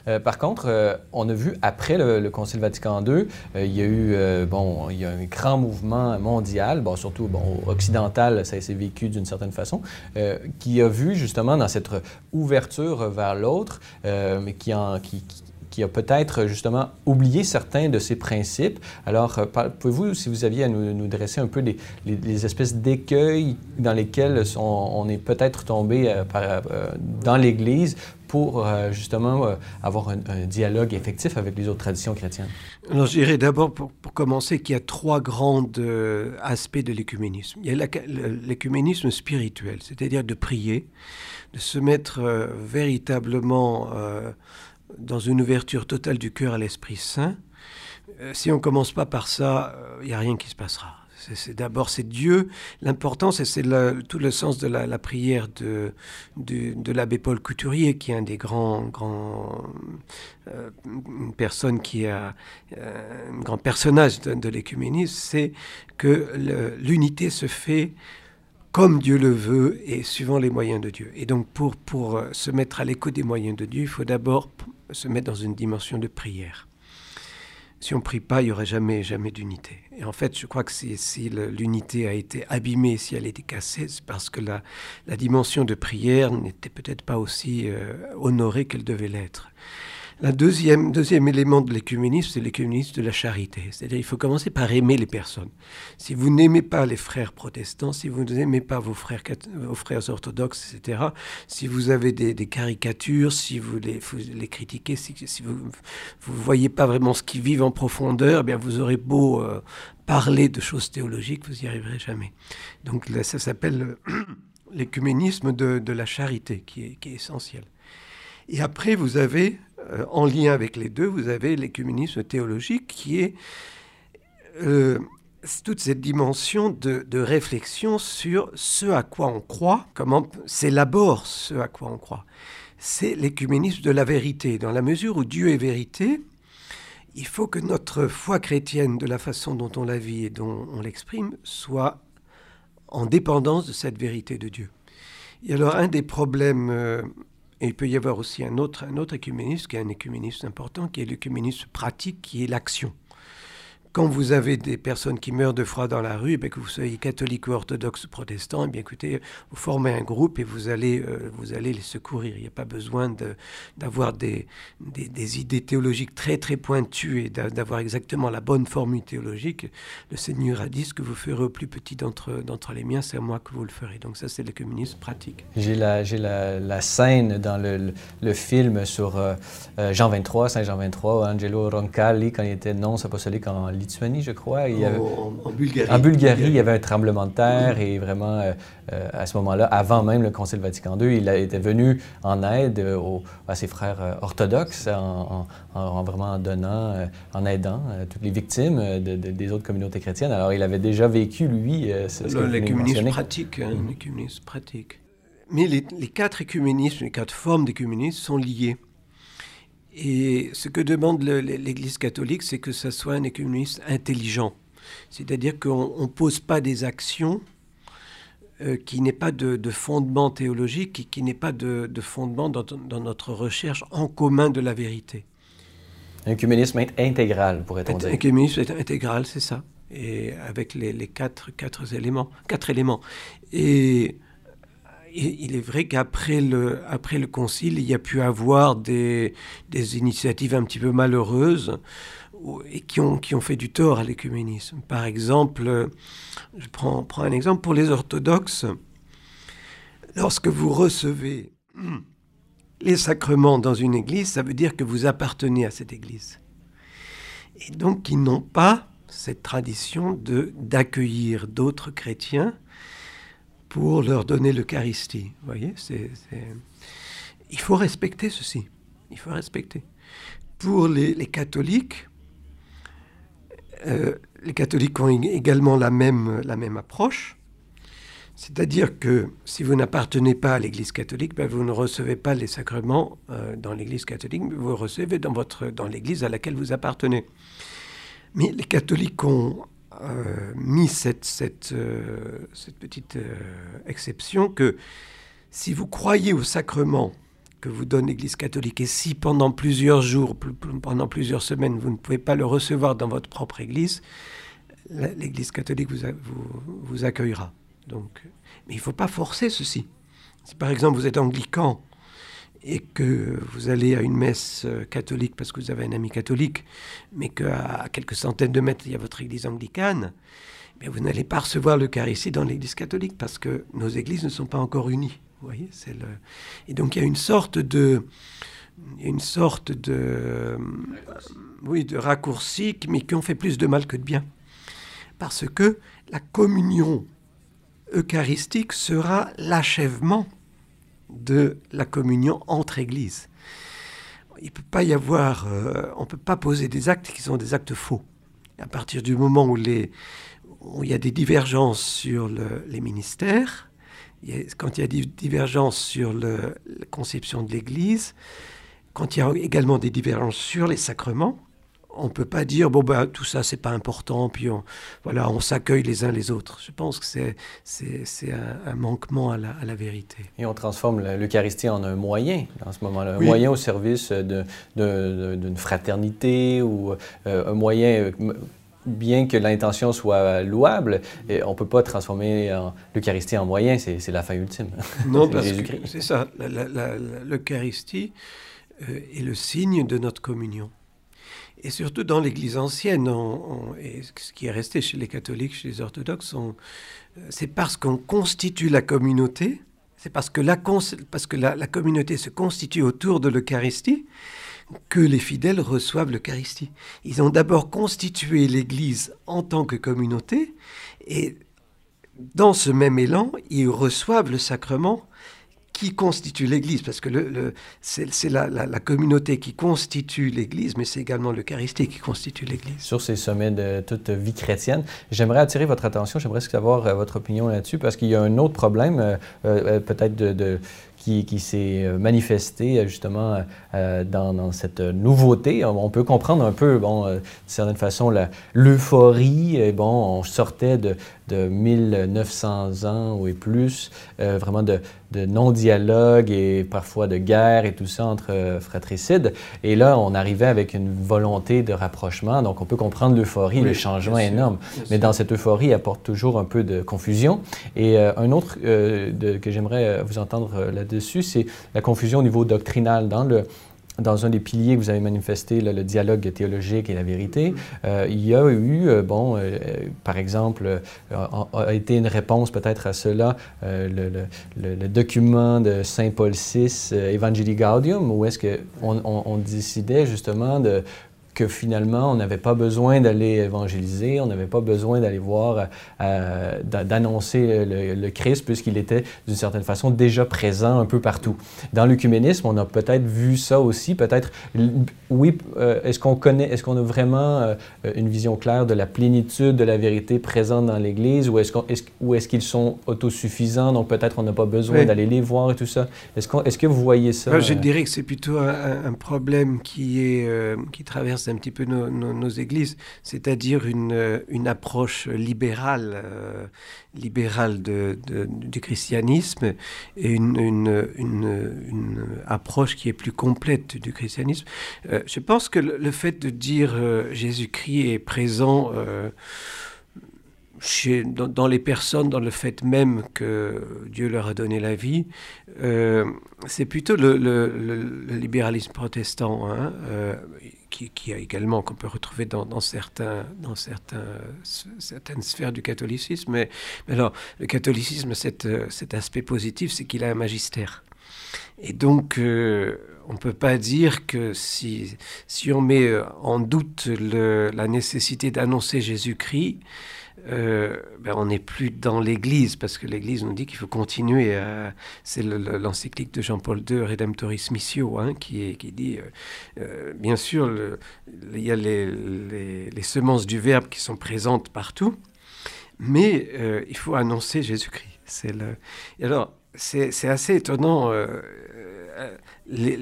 Euh, par contre, euh, on a vu après le, Concile Vatican II, il y a eu bon, il y a un grand mouvement mondial, bon, surtout bon, occidental, ça s'est vécu d'une certaine façon, qui a vu justement dans cette ouverture vers l'autre, qui, en, qui, qui a peut-être justement oublié certains de ces principes. Alors, euh, pouvez-vous, si vous aviez à nous, dresser un peu les, espèces d'écueils dans lesquels on, est peut-être tombé euh, euh, dans l'Église pour justement avoir un, dialogue effectif avec les autres traditions chrétiennes?
Alors, je dirais d'abord, pour, commencer, qu'il y a trois grands aspects de l'écuménisme. Il y a l'écuménisme spirituel, c'est-à-dire de prier, de se mettre véritablement dans une ouverture totale du cœur à l'Esprit Saint. Euh, si on ne commence pas par ça, il euh, n'y a rien qui se passera. D'abord c'est Dieu. L'important, c'est tout le sens de la, prière de, de, l'abbé Paul Couturier, qui est un des grands, grands euh, qui a un grand personnage de, de l'écuménisme, c'est que l'unité se fait comme Dieu le veut et suivant les moyens de Dieu. Et donc pour, pour se mettre à l'écoute des moyens de Dieu, il faut d'abord se mettre dans une dimension de prière. Si on ne prie pas, il n'y aurait jamais, jamais d'unité. Et en fait, je crois que si, l'unité a été abîmée, si elle a été cassée, c'est parce que la, la dimension de prière n'était peut-être pas aussi euh, honorée qu'elle devait l'être. Le deuxième, deuxième élément de l'écuménisme, c'est l'écuménisme de la charité. C'est-à-dire il faut commencer par aimer les personnes. Si vous n'aimez pas les frères protestants, si vous n'aimez pas vos frères, orthodoxes, etc., si vous avez des, caricatures, si vous les, critiquez, si, vous ne voyez pas vraiment ce qu'ils vivent en profondeur, eh bien vous aurez beau euh, parler de choses théologiques, vous n'y arriverez jamais. Donc ça s'appelle l'écuménisme de, de, la charité, qui est essentiel. Et après, vous avez euh, en lien avec les deux, vous avez l'écuménisme théologique qui est euh, toute cette dimension de, réflexion sur ce à quoi on croit, comment s'élabore ce à quoi on croit. C'est l'écuménisme de la vérité. Dans la mesure où Dieu est vérité, il faut que notre foi chrétienne, de la façon dont on la vit et dont on l'exprime, soit en dépendance de cette vérité de Dieu. Et alors un des problèmes euh, et il peut y avoir aussi un autre, un autre qui est un écuménisme important, qui est l'écuménisme pratique, qui est l'action. Quand vous avez des personnes qui meurent de froid dans la rue, eh que vous soyez catholique ou orthodoxe ou protestant, eh bien écoutez, vous formez un groupe et vous allez, euh, vous allez les secourir. Il n'y a pas besoin d'avoir des, idées théologiques très très pointues et d'avoir exactement la bonne formule théologique. Le Seigneur a dit ce que vous ferez au plus petit d'entre les miens, c'est à moi que vous le ferez. Donc ça, c'est le communisme pratique.
J'ai la, scène dans le, film sur euh, euh, Jean 23, Saint Jean 23, Angelo Roncalli, quand il était non apostolique en Lituanie, je crois. Il
en, Bulgarie.
En Bulgarie, il y avait un tremblement de terre et vraiment, euh, euh, à ce moment-là, avant même le Concile Vatican II, il était venu en aide à ses frères orthodoxes en, vraiment en donnant, en aidant toutes les victimes des autres communautés chrétiennes. Alors, il avait déjà vécu, lui,
ce, ce l'écuménisme pratique. Hein, mm-hmm. pratique. Mais les, les quatre écuménismes, les quatre formes d'écuménisme sont liées. Et ce que demande l'Église catholique, c'est que ça soit un écuménisme intelligent. C'est-à-dire qu'on ne pose pas des actions euh, qui n'aient pas de, fondement théologique et qui n'aient pas de, fondement dans, notre recherche en commun de la vérité.
Un écuménisme intégral, pourrait-on dire. Un
écuménisme intégral, c'est ça. Et avec les, les, quatre, quatre éléments. Quatre éléments. Et il est vrai qu'après le, après le concile, il y a pu avoir des, des initiatives un petit peu malheureuses et qui ont, qui ont fait du tort à l'écuménisme. Par exemple, je prends, prends un exemple pour les orthodoxes. Lorsque vous recevez les sacrements dans une église, ça veut dire que vous appartenez à cette église. Et donc, ils n'ont pas cette tradition d'accueillir d'autres chrétiens pour leur donner l'Eucharistie. Vous voyez, c'est, il faut respecter ceci. Il faut respecter. Pour les, catholiques, euh, les catholiques ont également la même, la même approche. C'est-à-dire que si vous n'appartenez pas à l'Église catholique, ben vous ne recevez pas les sacrements euh, dans l'Église catholique, mais vous recevez dans, dans l'Église à laquelle vous appartenez. Mais les catholiques ont mis cette, cette, euh, petite euh, exception que si vous croyez au sacrement que vous donne l'Église catholique et si pendant plusieurs jours, pendant plusieurs semaines, vous ne pouvez pas le recevoir dans votre propre Église, l'Église catholique vous, vous, vous, accueillera. Donc, mais il ne faut pas forcer ceci. Si par exemple vous êtes anglican et que vous allez à une messe euh, catholique parce que vous avez un ami catholique, mais qu'à quelques centaines de mètres, il y a votre église anglicane, mais vous n'allez pas recevoir l'Eucharistie dans l'église catholique parce que nos églises ne sont pas encore unies. Vous voyez, c'est le... Et donc il y a une sorte de... Une sorte de... Oui, de raccourci, mais qui ont fait plus de mal que de bien. Parce que la communion eucharistique sera l'achèvement de la communion entre églises. Il peut pas y avoir, euh, on ne peut pas poser des actes qui sont des actes faux. À partir du moment où, il y a des divergences sur les ministères, quand il y a des divergences sur la conception de l'Église, quand il y a également des divergences sur les sacrements, on ne peut pas dire bon bah tout ça c'est pas important puis on voilà on s'accueille les uns les autres. Je pense que c'est c'est un, manquement à la, à la, vérité.
Et on transforme l'Eucharistie en un moyen en ce moment-là, un moyen au service d'une de, fraternité ou euh, un moyen bien que l'intention soit louable, on ne peut pas transformer l'Eucharistie en moyen, c'est la fin ultime.
Non, parce que c'est ça, l'Eucharistie euh, est le signe de notre communion. Et surtout dans l'Église ancienne, et ce qui est resté chez les catholiques, chez les orthodoxes, euh, c'est parce qu'on constitue la communauté, c'est parce que, la, parce que la, communauté se constitue autour de l'Eucharistie que les fidèles reçoivent l'Eucharistie. Ils ont d'abord constitué l'Église en tant que communauté, et dans ce même élan, ils reçoivent le sacrement qui constitue l'Église, parce que c'est la, communauté qui constitue l'Église, mais c'est également l'Eucharistie qui constitue l'Église.
Sur ces sommets de toute vie chrétienne, j'aimerais attirer votre attention, j'aimerais savoir euh, votre opinion là-dessus, parce qu'il y a un autre problème, euh, euh, peut-être de qui, s'est euh, manifesté euh, justement euh, dans, cette nouveauté. On peut comprendre un peu, bon, de certaine façon, l'euphorie. Bon, on sortait de, de 1900 ans ou plus, vraiment de, de non-dialogue et parfois de guerre et tout ça entre fratricides. Et là, on arrivait avec une volonté de rapprochement. Donc, on peut comprendre l'euphorie, le changement énorme. Mais dans cette euphorie, il apporte toujours un peu de confusion. Et un autre que j'aimerais vous entendre là-dessus, c'est la confusion au niveau doctrinal. Dans le, dans un des piliers que vous avez manifesté, le dialogue théologique et la vérité, euh, il y a eu, euh, bon, euh, par exemple, a, été une réponse peut-être à cela, le, document de Saint Paul VI, Evangelii Gaudium, où est-ce qu'on on décidait justement de que finalement, on n'avait pas besoin d'aller évangéliser, on n'avait pas besoin d'aller voir, euh, d'annoncer le, Christ, puisqu'il était d'une certaine façon déjà présent un peu partout. Dans l'œcuménisme, on a peut-être vu ça aussi, peut-être, oui, euh, est-ce qu'on connaît, est-ce qu'on a vraiment euh, une vision claire de la plénitude de la vérité présente dans l'Église, ou est-ce, qu'on, est-ce, ou est-ce qu'ils sont autosuffisants, donc peut-être on n'a pas besoin d'aller les voir et tout ça? Est-ce, qu'on, est-ce que vous voyez ça?
je dirais que c'est plutôt un, un problème qui, est, qui traverse un petit peu nos, églises, c'est-à-dire une, euh, une, approche libérale, euh, libérale de, du christianisme et une, une, approche qui est plus complète du christianisme. Euh, je pense que le, fait de dire Jésus-Christ est présent dans, les personnes, dans le fait même que Dieu leur a donné la vie, euh, c'est plutôt le, libéralisme protestant, hein, euh, qui, a également, qu'on peut retrouver dans, certains, dans certaines sphères du catholicisme. Mais, alors, le catholicisme, cet, cet aspect positif, c'est qu'il a un magistère. Et donc, euh, on ne peut pas dire que si on met en doute la nécessité d'annoncer Jésus-Christ, euh, ben on n'est plus dans l'Église, parce que l'Église nous dit qu'il faut continuer. C'est l'encyclique de Jean-Paul II, Redemptoris Missio, hein, qui, dit, euh, euh, bien sûr, il y a les, semences du Verbe qui sont présentes partout, mais il faut annoncer Jésus-Christ. C'est alors, c'est assez étonnant.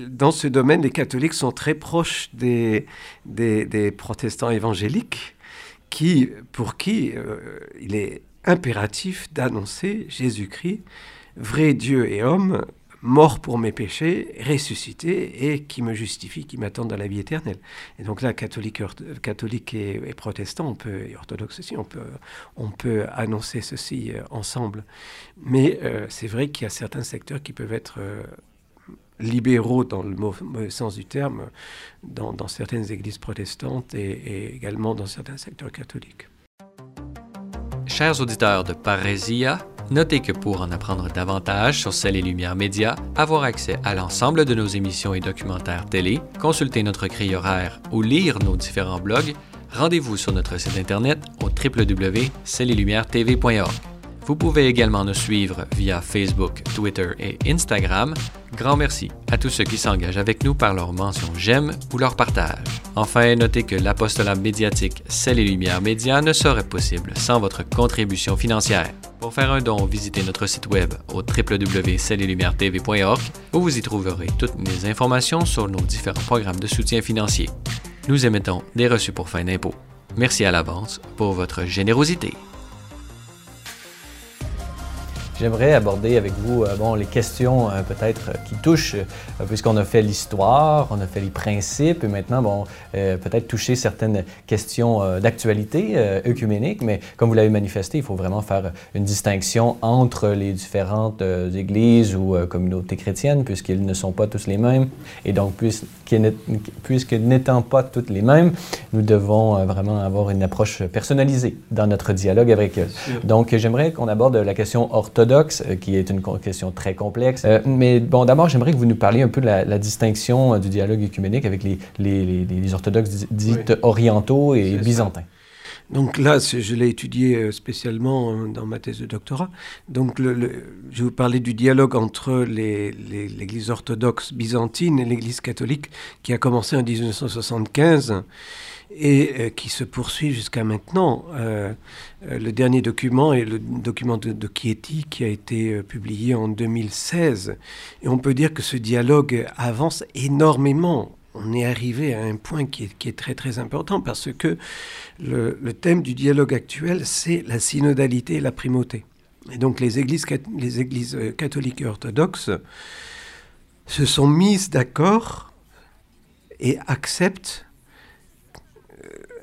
dans ce domaine, les catholiques sont très proches des protestants évangéliques qui, pour qui euh, il est impératif d'annoncer Jésus-Christ, vrai Dieu et homme, mort pour mes péchés, ressuscité et qui me justifie, qui m'attend dans la vie éternelle. Et donc là, catholique, et, protestant, on peut, et orthodoxe aussi, on peut, on peut annoncer ceci euh, ensemble. Mais euh, c'est vrai qu'il y a certains secteurs qui peuvent être libéraux dans le mauvais sens du terme dans, certaines églises protestantes et, également dans certains secteurs catholiques.
Chers auditeurs de Parésia, notez que pour en apprendre davantage sur Celles et Lumières Média, avoir accès à l'ensemble de nos émissions et documentaires télé, consulter notre grille horaire ou lire nos différents blogs, rendez-vous sur notre site internet au www.cellesetlumières.tv.org. Vous pouvez également nous suivre via Facebook, Twitter et Instagram. Grand merci à tous ceux qui s'engagent avec nous par leur mention j'aime ou leur partage. Enfin, notez que l'apostolat médiatique Celles et Lumières Média ne serait possible sans votre contribution financière. Pour faire un don, visitez notre site web au www.cellesetlumières.tv.org où vous y trouverez toutes les informations sur nos différents programmes de soutien financier. Nous émettons des reçus pour fin d'impôt. Merci à l'avance pour votre générosité.
J'aimerais aborder avec vous euh, bon, les questions euh, peut-être euh, qui touchent, puisqu'on a fait l'histoire, on a fait les principes, et maintenant, bon, peut-être toucher certaines questions d'actualité œcuménique, mais comme vous l'avez manifesté, il faut vraiment faire une distinction entre les différentes églises ou communautés chrétiennes, puisqu'ils ne sont pas tous les mêmes, et donc puisque n'étant pas toutes les mêmes, nous devons vraiment avoir une approche personnalisée dans notre dialogue avec eux. Donc, j'aimerais qu'on aborde la question orthodoxe euh, qui est une question très complexe. Euh, mais bon, d'abord, j'aimerais que vous nous parliez un peu de la, distinction euh, du dialogue œcuménique avec les, les, orthodoxes dits orientaux et byzantins.
Donc là, je l'ai étudié spécialement dans ma thèse de doctorat. Donc le, je vais vous parler du dialogue entre l'Église orthodoxe byzantine et l'Église catholique qui a commencé en 1975 et euh, qui se poursuit jusqu'à maintenant. Euh, euh, le dernier document est le document de, de Chieti qui a été publié en 2016. Et on peut dire que ce dialogue avance énormément. On est arrivé à un point qui est, très très important parce que le, le, thème du dialogue actuel, c'est la synodalité et la primauté. Et donc les églises, les églises catholiques et orthodoxes se sont mises d'accord et acceptent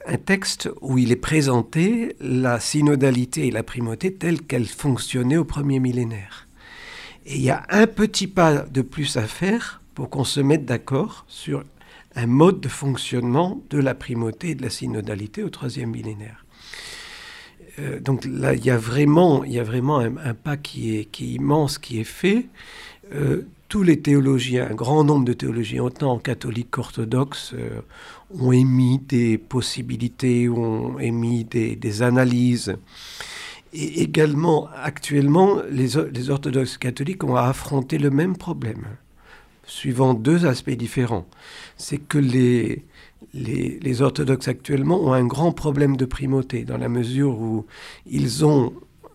un texte où il est présenté la synodalité et la primauté telle qu'elle fonctionnait au premier millénaire. Et il y a un petit pas de plus à faire pour qu'on se mette d'accord sur un mode de fonctionnement de la primauté et de la synodalité au troisième millénaire. Euh, donc là, il y a vraiment, il y a vraiment un, pas qui est, immense, qui est fait. Euh, tous les théologiens, un grand nombre de théologiens, autant catholiques qu'orthodoxes, euh, ont émis des possibilités, ont émis des, analyses. Et également, actuellement, les, orthodoxes catholiques ont à affronter le même problème, suivant deux aspects différents. C'est que les, orthodoxes actuellement ont un grand problème de primauté, dans la mesure où ils ont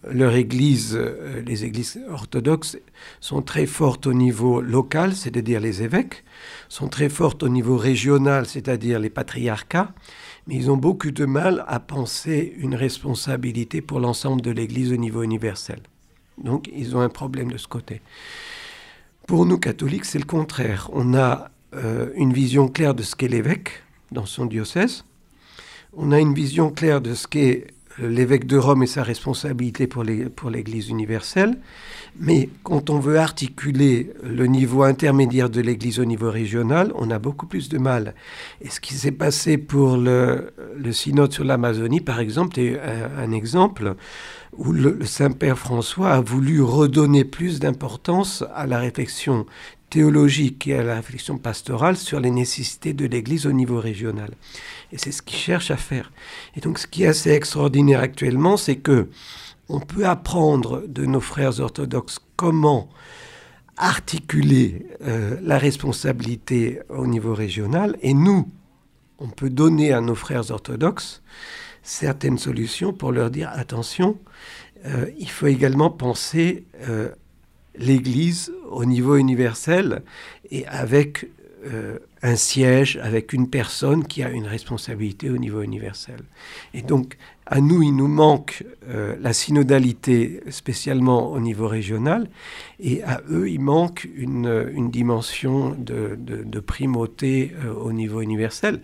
leur église, euh, les églises orthodoxes sont très fortes au niveau local, c'est-à-dire les évêques, sont très fortes au niveau régional, c'est-à-dire les patriarcats, mais ils ont beaucoup de mal à penser une responsabilité pour l'ensemble de l'église au niveau universel. Donc ils ont un problème de ce côté. Pour nous catholiques, c'est le contraire. On a euh, une vision claire de ce qu'est l'évêque, dans son diocèse. On a une vision claire de ce qu'est l'évêque de Rome et sa responsabilité pour l'Église universelle. Mais quand on veut articuler le niveau intermédiaire de l'Église au niveau régional, on a beaucoup plus de mal. Et ce qui s'est passé pour le, synode sur l'Amazonie, par exemple, est un, exemple où le Saint-Père François a voulu redonner plus d'importance à la réflexion théologique et à la réflexion pastorale sur les nécessités de l'Église au niveau régional. Et c'est ce qu'il cherche à faire. Et donc ce qui est assez extraordinaire actuellement, c'est que on peut apprendre de nos frères orthodoxes comment articuler euh, la responsabilité au niveau régional, et nous, on peut donner à nos frères orthodoxes certaines solutions pour leur dire attention, euh, il faut également penser euh, l'Église au niveau universel et avec euh, un siège, avec une personne qui a une responsabilité au niveau universel. Et donc, à nous, il nous manque euh, la synodalité, spécialement au niveau régional, et à eux, il manque une, une dimension de, de, primauté euh, au niveau universel.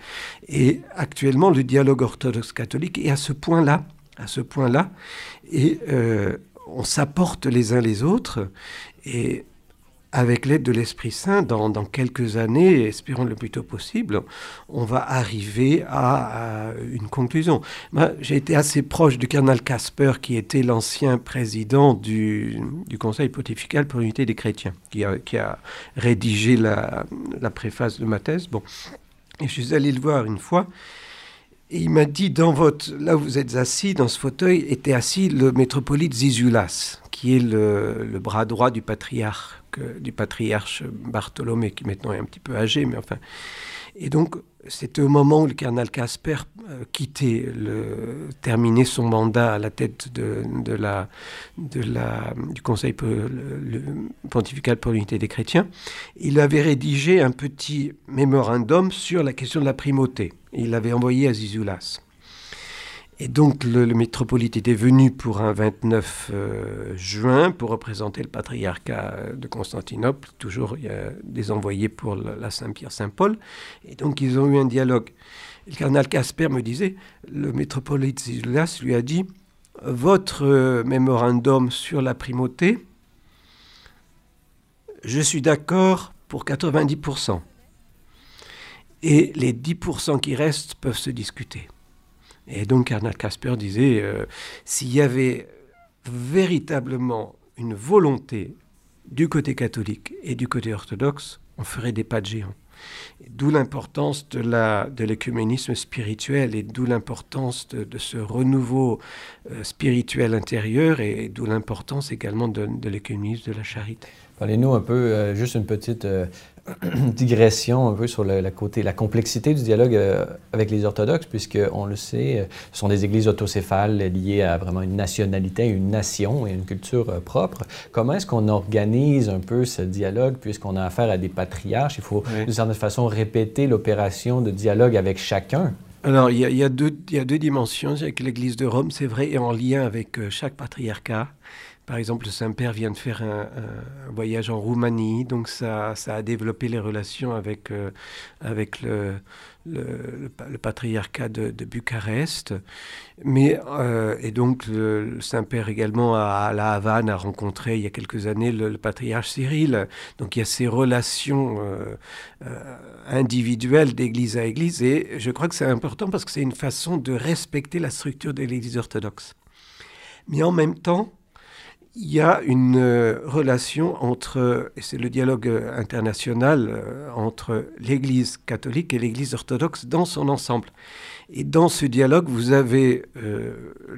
Et actuellement, le dialogue orthodoxe-catholique est à ce point-là, à ce point-là, et on s'apporte les uns les autres et avec l'aide de l'Esprit Saint, dans, quelques années, espérons le plus tôt possible, on va arriver à, une conclusion. J'ai été assez proche du cardinal Casper, qui était l'ancien président du, Conseil pontifical pour l'unité des chrétiens, qui a, rédigé la, préface de ma thèse. Bon. Je suis allé le voir une fois, et il m'a dit, dans votre, là où vous êtes assis, dans ce fauteuil, était assis le métropolite Zizulas, qui est le, bras droit du patriarche, du patriarche Bartholomé, qui maintenant est un petit peu âgé, mais enfin. Et donc, c'était au moment où le cardinal Casper euh, quittait, le, terminait son mandat à la tête de, la, de la, du Conseil pontifical pour l'unité des chrétiens. Il avait rédigé un petit mémorandum sur la question de la primauté. Il l'avait envoyé à Zizoulas. Et donc le, métropolite était venu pour un 29 euh, juin pour représenter le patriarcat de Constantinople. Toujours a des envoyés pour la, Saint-Pierre-Saint-Paul. Et donc ils ont eu un dialogue. le cardinal Casper me disait, le métropolite Zizoulas lui a dit, votre euh, mémorandum sur la primauté, je suis d'accord pour 90%. Et les 10% qui restent peuvent se discuter. Et donc Cardinal Casper disait, euh, s'il y avait véritablement une volonté du côté catholique et du côté orthodoxe, on ferait des pas de géant. D'où l'importance de, la, l'écuménisme spirituel et d'où l'importance de, ce renouveau euh, spirituel intérieur et, d'où l'importance également de, de l'écuménisme de la charité.
Parlez-nous un peu, euh, juste une petite digression un peu sur le, la, côté, la complexité du dialogue euh, avec les orthodoxes, puisqu'on le sait, euh, ce sont des églises autocéphales liées à vraiment une nationalité, une nation et une culture euh, propre. Comment est-ce qu'on organise un peu ce dialogue, puisqu'on a affaire à des patriarches? Il faut, d'une certaine façon, répéter l'opération de dialogue avec chacun.
Alors, il y, y, a deux, il y a deux dimensions avec l'Église de Rome, c'est vrai, et en lien avec chaque patriarcat Par exemple, le Saint-Père vient de faire un, voyage en Roumanie, donc ça, ça a développé les relations avec, avec le, le, patriarcat de, Bucarest. Mais, euh, et donc, le, Saint-Père également à, La Havane a rencontré il y a quelques années le, patriarche Cyril. Donc, il y a ces relations euh, euh, individuelles d'église à église. Et je crois que c'est important parce que c'est une façon de respecter la structure de l'église orthodoxe. Mais en même temps, il y a une euh, relation entre, et c'est le dialogue euh, international euh, entre l'Église catholique et l'Église orthodoxe dans son ensemble. Et dans ce dialogue, vous avez,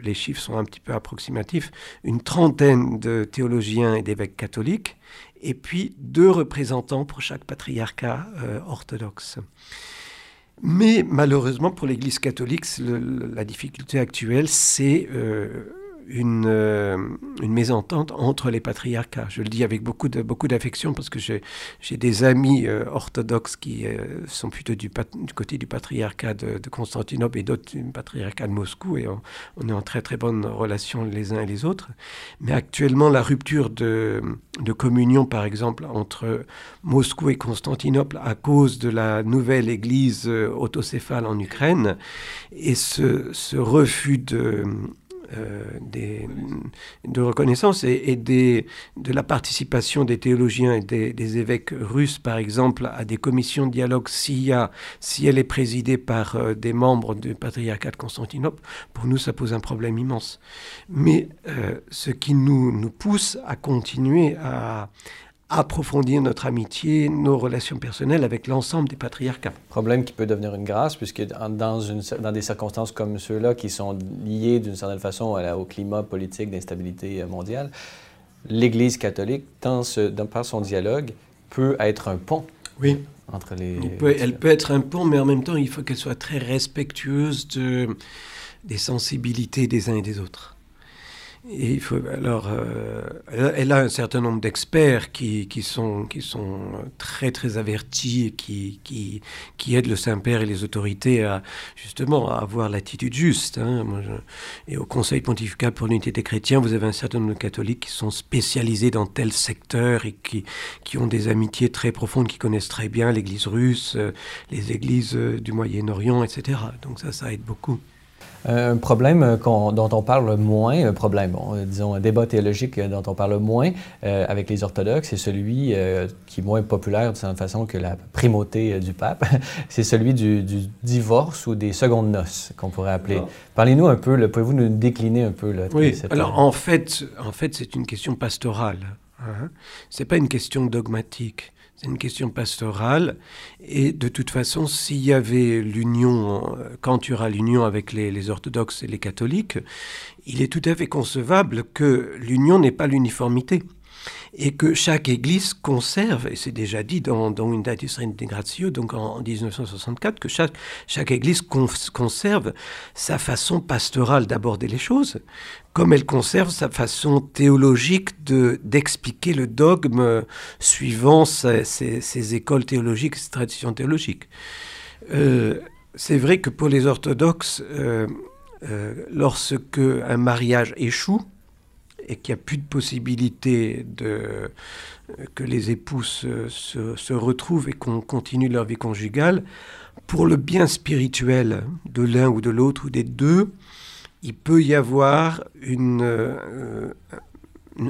les chiffres sont un petit peu approximatifs, une trentaine de théologiens et d'évêques catholiques, et puis deux représentants pour chaque patriarcat orthodoxe. Mais malheureusement pour l'Église catholique, la difficulté actuelle, c'est une mésentente entre les patriarcats. Je le dis avec beaucoup de beaucoup d'affection parce que j'ai des amis euh, orthodoxes qui euh, sont plutôt du, du, côté du patriarcat de, Constantinople et d'autres du patriarcat de Moscou et on, est en très très bonne relation les uns et les autres. Mais actuellement, la rupture de, de communion, par exemple, entre Moscou et Constantinople à cause de la nouvelle église autocéphale en Ukraine et ce, ce refus de euh, de reconnaissance et, de la participation des théologiens et des, évêques russes, par exemple, à des commissions de dialogue, si, elle est présidée par euh, des membres du patriarcat de Constantinople, pour nous, ça pose un problème immense. Mais euh, ce qui nous pousse à continuer à, approfondir notre amitié, nos relations personnelles avec l'ensemble des patriarcats.
Problème qui peut devenir une grâce, puisque dans, une, dans des circonstances comme ceux-là, qui sont liées d'une certaine façon au climat politique d'instabilité mondiale, l'Église catholique, dans ce, dans, par son dialogue, peut être un pont
oui.
entre les...
elle peut être un pont, mais en même temps, il faut qu'elle soit très respectueuse de, des sensibilités des uns et des autres. Et il faut, alors, euh, elle, a un certain nombre d'experts qui, qui, sont, qui sont très très avertis et qui, qui, qui aident le Saint-Père et les autorités à justement à avoir l'attitude juste. Hein. et au Conseil pontifical pour l'unité des chrétiens, vous avez un certain nombre de catholiques qui sont spécialisés dans tel secteur et qui, qui ont des amitiés très profondes, qui connaissent très bien l'Église russe, euh, les églises euh, du Moyen-Orient, etc. Donc ça, ça aide beaucoup.
Un problème dont on parle moins, un problème, euh, disons un débat théologique dont on parle moins euh, avec les orthodoxes, c'est celui euh, qui est moins populaire de cette façon que la primauté du pape, c'est celui du, divorce ou des secondes noces, qu'on pourrait appeler. Parlez-nous un peu, pouvez-vous nous décliner un peu
Oui, alors en fait, en fait c'est une question pastorale. Hein? Ce n'est pas une question dogmatique. C'est une question pastorale. Et de toute façon, s'il y avait l'union, euh, quand il y aura l'union avec les, orthodoxes et les catholiques, il est tout à fait concevable que l'union n'est pas l'uniformité et que chaque Église conserve, et c'est déjà dit dans, dans Unitatis Redemptio, donc en, 1964, que chaque, chaque Église conserve sa façon pastorale d'aborder les choses, comme elle conserve sa façon théologique de, d'expliquer le dogme suivant ses, écoles théologiques, ses traditions théologiques. Euh, c'est vrai que pour les orthodoxes, euh, euh, lorsque un mariage échoue, et qu'il n'y a plus de possibilité que les époux se, se, retrouvent et qu'on continue leur vie conjugale, pour le bien spirituel de l'un ou de l'autre ou des deux, il peut y avoir une, euh,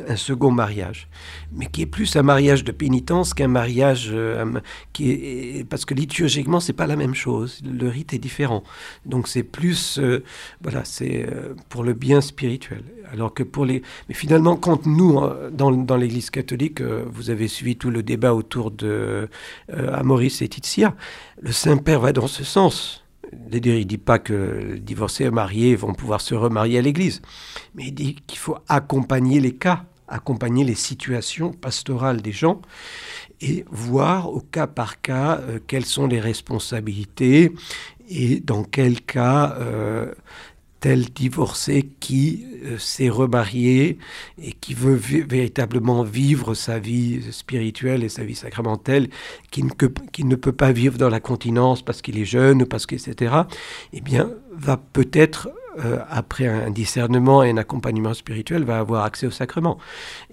un second mariage, mais qui est plus un mariage de pénitence qu'un mariage euh, qui est parce que liturgiquement c'est pas la même chose, le rite est différent. Donc c'est plus euh, voilà, c'est euh, pour le bien spirituel. Alors que pour les mais finalement quand nous dans, dans l'Église catholique, vous avez suivi tout le débat autour de Amoris et Tizia, le Saint-Père va dans ce sens. Il ne dit pas que divorcés et mariés vont pouvoir se remarier à l'Église, mais il dit qu'il faut accompagner les cas, accompagner les situations pastorales des gens et voir au cas par cas euh, quelles sont les responsabilités et dans quel cas euh, tel divorcé qui euh, s'est remarié et qui veut véritablement vivre sa vie spirituelle et sa vie sacramentelle, qui ne, qui ne peut pas vivre dans la continence parce qu'il est jeune, parce que, etc., eh bien, va peut-être euh, après un discernement et un accompagnement spirituel, va avoir accès au sacrement.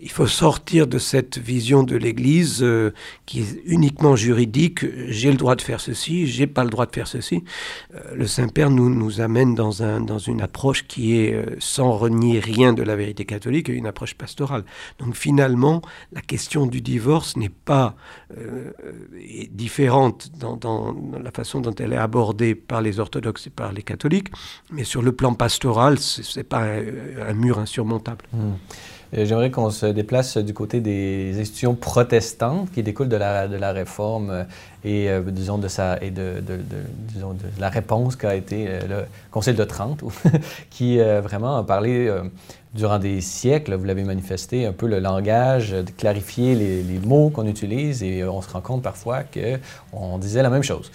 Il faut sortir de cette vision de l'Église euh, qui est uniquement juridique. J'ai le droit de faire ceci, j'ai pas le droit de faire ceci. le Saint-Père nous, nous amène dans, un, dans une approche qui est sans renier rien de la vérité catholique, une approche pastorale. Donc finalement, la question du divorce n'est pas différente dans, dans la façon dont elle est abordée par les orthodoxes et par les catholiques, mais sur le plan pastoral, ce n'est pas un, mur insurmontable.
Hmm. Euh, j'aimerais qu'on se déplace du côté des institutions protestantes qui découlent de la, de la réforme euh, et, euh, disons, de, sa, et de, de, disons, de la réponse qu'a été le Conseil de Trente, qui vraiment a parlé durant des siècles, vous l'avez manifesté, un peu le langage, de clarifier les, mots qu'on utilise et on se rend compte parfois qu'on disait la même chose.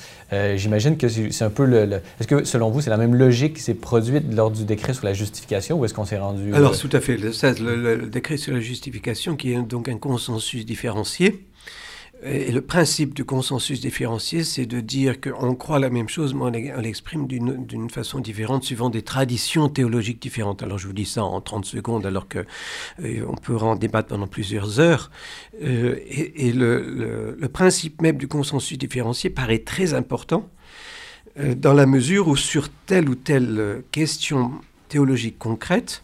J'imagine que c'est un peu le... est-ce que, selon vous, c'est la même logique qui s'est produite lors du décret sur la justification ou est-ce qu'on s'est rendu...
Alors, tout à fait. le, le décret sur la justification, qui est donc un consensus différencié. Et le principe du consensus différencié, c'est de dire qu'on croit la même chose, mais on l'exprime d'une façon différente, suivant des traditions théologiques différentes. Alors je vous dis ça en 30 secondes, alors qu'on euh, peut en débattre pendant plusieurs heures. Euh, et, le, principe même du consensus différencié paraît très important, euh, dans la mesure où sur telle ou telle question théologique concrète,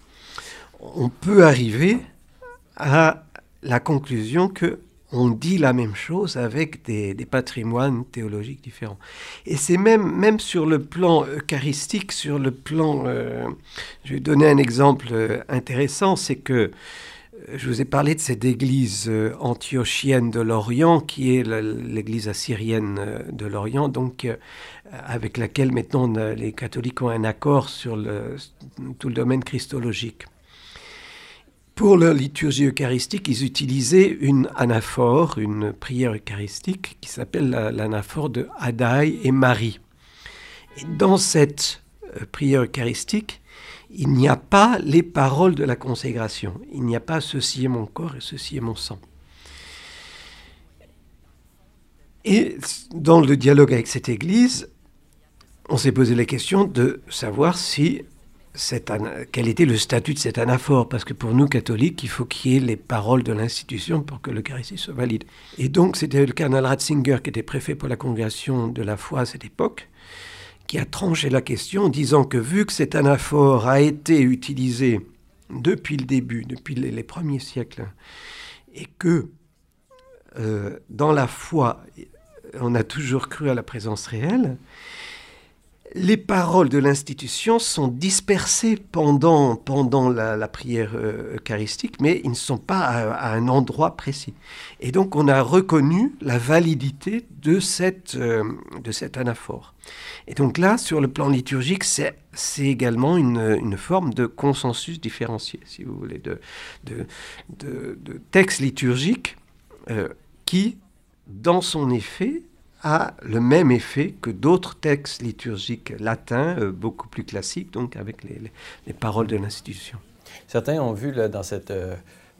on peut arriver à la conclusion que on dit la même chose avec des, patrimoines théologiques différents. Et c'est même, même sur le plan eucharistique, sur le plan... Euh, je vais donner un exemple euh, intéressant, c'est que euh, je vous ai parlé de cette église antiochienne de l'Orient, qui est l'église assyrienne de l'Orient, donc avec laquelle maintenant les catholiques ont un accord sur tout le domaine christologique. Pour leur liturgie eucharistique, ils utilisaient une anaphore, une prière eucharistique qui s'appelle l'anaphore de Hadaï et Marie. Et dans cette euh, prière eucharistique, il n'y a pas les paroles de la consécration. Il n'y a pas ceci est mon corps et ceci est mon sang. Et dans le dialogue avec cette Église, on s'est posé la question de savoir si quel était le statut de cet anaphore, parce que pour nous catholiques, il faut qu'il y ait les paroles de l'institution pour que l'Eucharistie soit valide. Et donc c'était le cardinal Ratzinger, qui était préfet pour la congrégation de la foi à cette époque, qui a tranché la question en disant que vu que cet anaphore a été utilisé depuis le début, depuis les, premiers siècles, et que euh, dans la foi, on a toujours cru à la présence réelle, les paroles de l'institution sont dispersées pendant, pendant la, prière euh, eucharistique, mais ils ne sont pas à, un endroit précis. Et donc on a reconnu la validité de, cette, euh, de cet anaphore. Et donc là, sur le plan liturgique, c'est, également une, forme de consensus différencié, si vous voulez, de, de, de, texte liturgique euh, qui, dans son effet, a le même effet que d'autres textes liturgiques latins, euh, beaucoup plus classiques, donc avec les, paroles de l'institution.
Certains ont vu dans cette euh,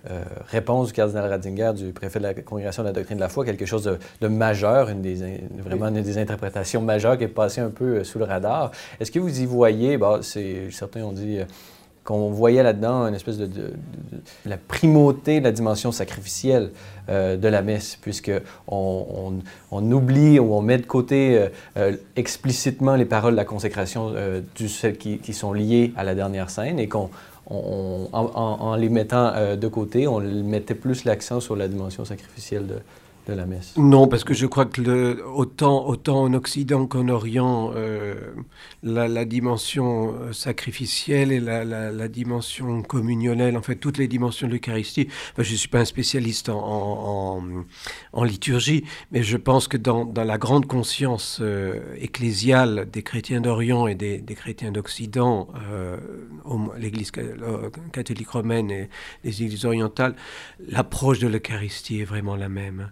euh, réponse du cardinal Ratzinger, du préfet de la Congrégation de la doctrine de la foi, quelque chose de, majeur, une des, vraiment une des interprétations majeures qui est passée un peu sous le radar. Est-ce que vous y voyez, bah, certains ont dit qu'on voyait là-dedans une espèce de, la primauté de la dimension sacrificielle euh, de la messe, puisque on, oublie ou on met de côté euh, euh, explicitement les paroles de la consécration du, celles qui, sont liées à la dernière scène et qu'on en, en, les mettant de côté, on mettait plus l'accent sur la dimension sacrificielle de, la messe?
Non, parce que je crois que le, autant, en Occident qu'en Orient, euh, la, dimension euh, sacrificielle et la, dimension communionnelle, en fait, toutes les dimensions de l'Eucharistie, je ne suis pas un spécialiste en, liturgie, mais je pense que dans, la grande conscience euh, ecclésiale des chrétiens d'Orient et des, des chrétiens d'Occident, l'Église catholique romaine et les églises orientales, l'approche de l'Eucharistie est vraiment la même.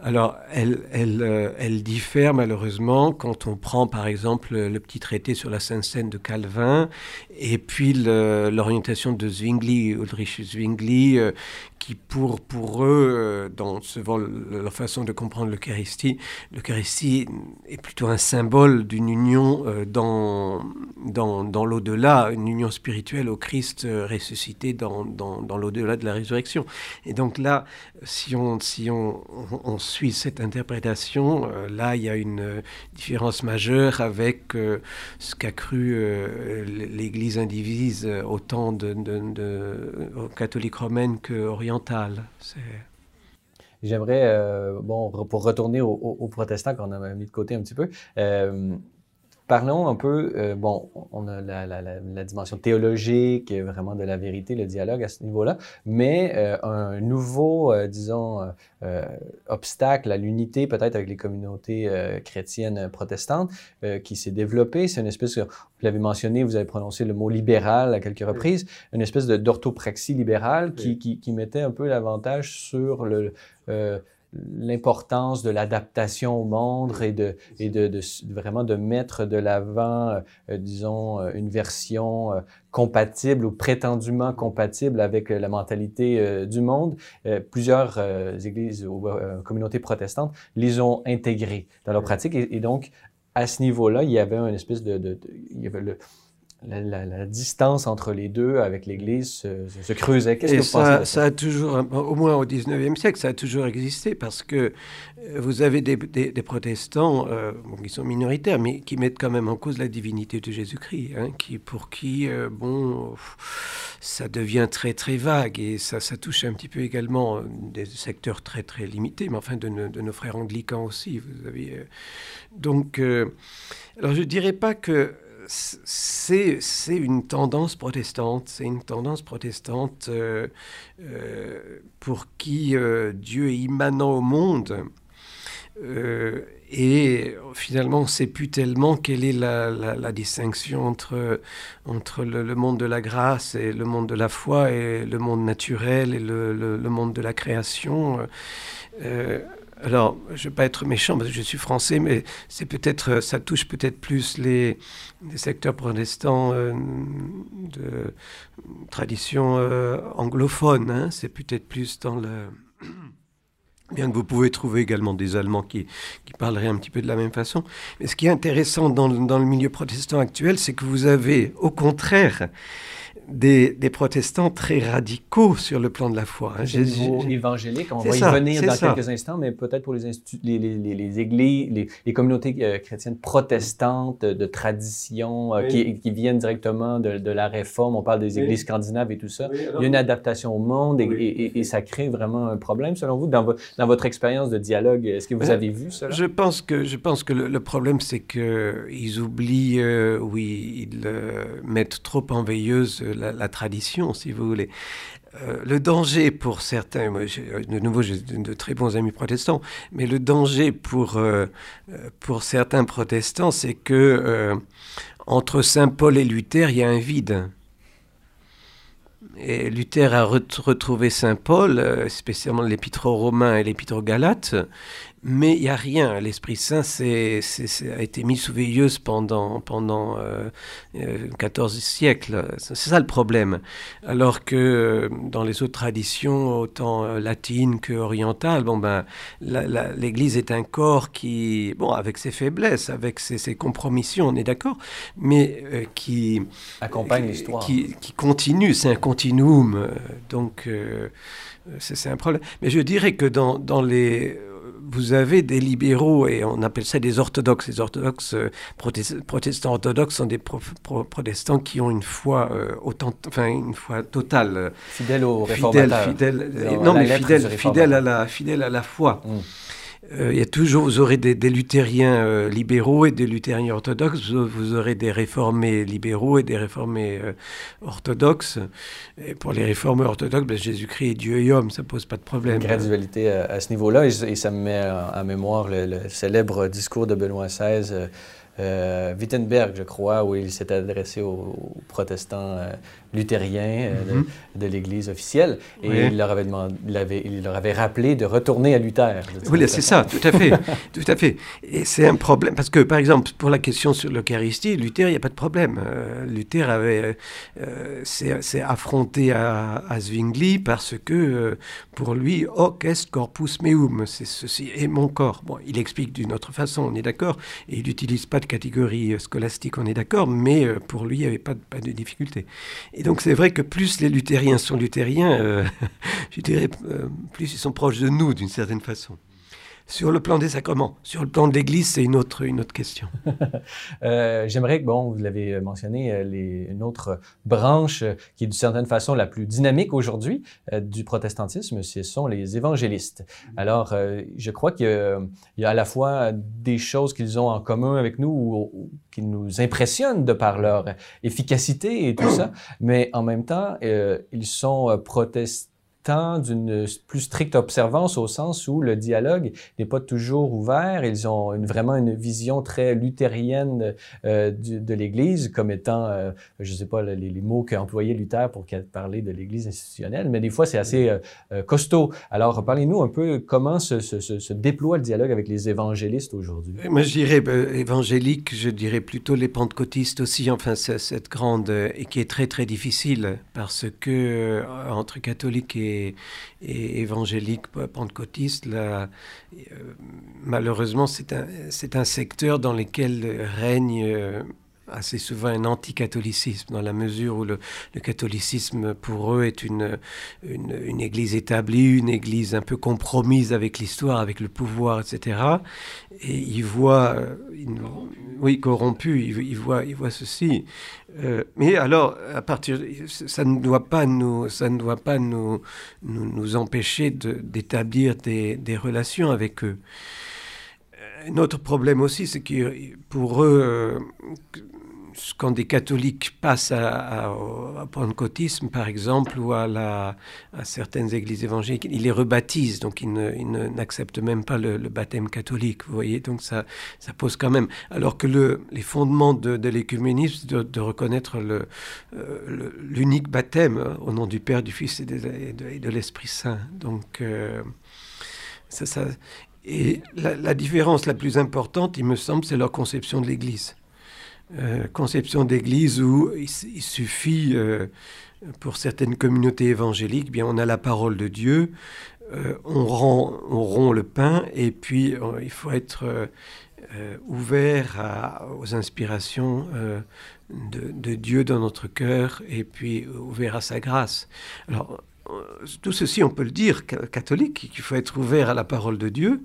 Alors, euh, elle, diffère malheureusement quand on prend par exemple le petit traité sur la Sainte Seine de Calvin et puis l'orientation de Zwingli, Ulrich Zwingli, euh, qui pour, eux, dans leur façon de comprendre l'Eucharistie, l'Eucharistie est plutôt un symbole d'une union dans, dans, dans l'au-delà, une union spirituelle au Christ ressuscité dans, dans, l'au-delà de la résurrection. Et donc là, si on, si on suit cette interprétation, là, il y a une différence majeure avec ce qu'a cru l'Église indivise autant de, de, catholique romaine qu'orientale.
J'aimerais, euh, bon, pour retourner aux, protestants qu'on a mis de côté un petit peu, euh, Parlons un peu, euh, bon, on a la, la, la, dimension théologique, vraiment de la vérité, le dialogue à ce niveau-là, mais euh, un nouveau, euh, disons, obstacle à l'unité peut-être avec les communautés chrétiennes protestantes qui s'est développé, c'est une espèce, vous l'avez mentionné, vous avez prononcé le mot libéral à quelques reprises, une espèce d'orthopraxie libérale qui, qui, qui, mettait un peu l'avantage sur le l'importance de l'adaptation au monde et de, et de, de vraiment de mettre de l'avant, euh, disons, euh, une version euh, compatible ou prétendument compatible avec la mentalité du monde. plusieurs églises ou communautés protestantes les ont intégrées dans leur pratique et, et donc à ce niveau-là, il y avait une espèce de, de, de il y avait le, la, distance entre les deux avec l'Église se, creusait.
Qu'est-ce que vous ça, pensez ça a toujours, au moins au 19e siècle, ça a toujours existé parce que euh, vous avez des, protestants euh, qui sont minoritaires, mais qui mettent quand même en cause la divinité de Jésus-Christ, hein, qui, pour qui, euh, bon, ça devient très très vague et ça, ça touche un petit peu également des secteurs très très limités, mais enfin de, de nos frères anglicans aussi. Vous avez, donc, alors je dirais pas que c'est une tendance protestante, c'est une tendance protestante euh, euh, pour qui euh, Dieu est immanent au monde. et finalement, on ne sait plus tellement quelle est la, distinction entre, entre le, monde de la grâce et le monde de la foi et le monde naturel et le, le monde de la création alors, je ne vais pas être méchant parce que je suis français, mais c'est peut-être, ça touche peut-être plus les, secteurs protestants euh, de tradition euh, anglophone. Hein. c'est peut-être plus dans le. Bien que vous pouvez trouver également des Allemands qui, qui, parleraient un petit peu de la même façon. Mais ce qui est intéressant dans, dans le milieu protestant actuel, c'est que vous avez, au contraire, des, protestants très radicaux sur le plan de la foi.
Hein. évangélique, on va y venir dans quelques instants, mais peut-être pour les, les, les, églises, les, communautés euh, chrétiennes protestantes de tradition euh, qui, qui, viennent directement de, de, la réforme, on parle des églises scandinaves et tout ça. Il y a une adaptation au monde et, et, ça crée vraiment un problème, selon vous, dans, dans votre expérience de dialogue. Est-ce que vous avez vu cela?
Je pense que, je pense que le, problème, c'est qu'ils oublient, euh, oui, ils mettent trop en veilleuse la, tradition, si vous voulez. Euh, le danger pour certains, de nouveau j'ai de, très bons amis protestants, mais le danger pour, euh, pour certains protestants, c'est que euh, entre Saint Paul et Luther, il y a un vide. Et Luther a retrouvé Saint Paul, spécialement l'épître aux Romains et l'épître aux Galates, mais il n'y a rien. L'Esprit Saint c'est a été mis sous veilleuse pendant, pendant 14 euh, euh, siècles. C'est ça le problème. Alors que euh, dans les autres traditions, autant latines que orientales, bon ben, l'Église est un corps qui, bon, avec ses faiblesses, avec ses, compromissions, on est d'accord, mais qui
accompagne l'histoire,
qui, qui, continue. C'est un continuum. donc c'est un problème. Mais je dirais que dans, dans les vous avez des libéraux, et on appelle ça des orthodoxes. Les orthodoxes, euh, protestants orthodoxes sont des protestants qui ont une foi, euh, autant, enfin, une foi totale.
Fidèle aux réformateurs.
Fidèle, non, mais fidèle, fidèle, à la, fidèle à la foi. Mmh. Euh, il y a toujours, vous aurez des, luthériens euh, libéraux et des luthériens orthodoxes, vous, aurez des réformés libéraux et des réformés euh, orthodoxes. Et pour les réformés orthodoxes, ben, Jésus-Christ est Dieu et homme, ça pose pas de problème. Une
gradualité à, ce niveau-là, et, ça me met en mémoire le, célèbre discours de Benoît XVI Wittenberg, je crois, où il s'est adressé aux, protestants luthériens mhm. de, l'Église officielle. Et il, leur avait demandé, il, avait, il leur avait rappelé de retourner à Luther.
Oui, c'est ça, tout à fait. tout à fait. Et c'est un problème, parce que, par exemple, pour la question sur l'Eucharistie, Luther, il n'y a pas de problème. Luther avait, s'est affronté à, à Zwingli parce que, pour lui, hoc est corpus meum, c'est ceci est mon corps. Bon, il explique d'une autre façon, on est d'accord, et il n'utilise pas de catégorie euh, scolastique, on est d'accord, mais euh, pour lui, il n'y avait pas, pas, de difficulté. Et donc c'est vrai que plus les luthériens sont luthériens, euh, je dirais, plus ils sont proches de nous d'une certaine façon. Sur le plan des sacrements, sur le plan de l'Église, c'est une autre, une autre question.
euh, J'aimerais que, bon, vous l'avez mentionné, euh, les, une autre branche euh, qui est d'une certaine façon la plus dynamique aujourd'hui euh, du protestantisme, ce sont les évangélistes. Alors, euh, je crois qu'il y, y, a à la fois des choses qu'ils ont en commun avec nous ou, ou, qui nous impressionnent de par leur efficacité et tout ça, mais en même temps, ils sont protestants d'une plus stricte observance au sens où le dialogue n'est pas toujours ouvert. Ils ont vraiment une vision très luthérienne euh, de, l'Église comme étant, euh, je ne sais pas les, mots qu'a employé Luther pour parler de l'Église institutionnelle, mais des fois c'est assez euh, costaud. Alors parlez-nous un peu comment se, déploie le dialogue avec les évangélistes aujourd'hui.
Moi je dirais ben, évangélique, je dirais plutôt les pentecôtistes aussi, enfin cette grande, et qui est très très difficile parce que entre catholiques et et, évangélique pentecôtiste, là, euh, malheureusement, c'est un, un, secteur dans lequel règne euh, assez souvent un anticatholicisme, dans la mesure où le, catholicisme, pour eux, est une, une, église établie, une église un peu compromise avec l'histoire, avec le pouvoir, etc. Et ils voient, ils, oui, corrompu, ils, voient, ils voient ceci. Euh, mais alors, à partir, ça ne doit pas nous, ça ne doit pas nous, nous, empêcher d'établir de, des, des relations avec eux. Un autre problème aussi, c'est que pour eux, euh, quand des catholiques passent à, à, au pentecôtisme, par exemple, ou à, certaines églises évangéliques, ils les rebaptisent, donc ils n'acceptent même pas le, baptême catholique, vous voyez, donc ça, pose quand même. Alors que le, les fondements de, de l'écuménisme, de, de, reconnaître euh, l'unique baptême au nom du Père, du Fils et de, l'Esprit Saint. Donc, euh, ça, et la, différence la plus importante, il me semble, c'est leur conception de l'Église. Euh, conception d'église où il, suffit, euh, pour certaines communautés évangéliques, bien on a la parole de Dieu, euh, on, rend, on rompt le pain et puis il faut être ouvert aux inspirations de, de, Dieu dans notre cœur et puis ouvert à sa grâce. Alors, tout ceci, on peut le dire, catholique, qu'il faut être ouvert à la parole de Dieu.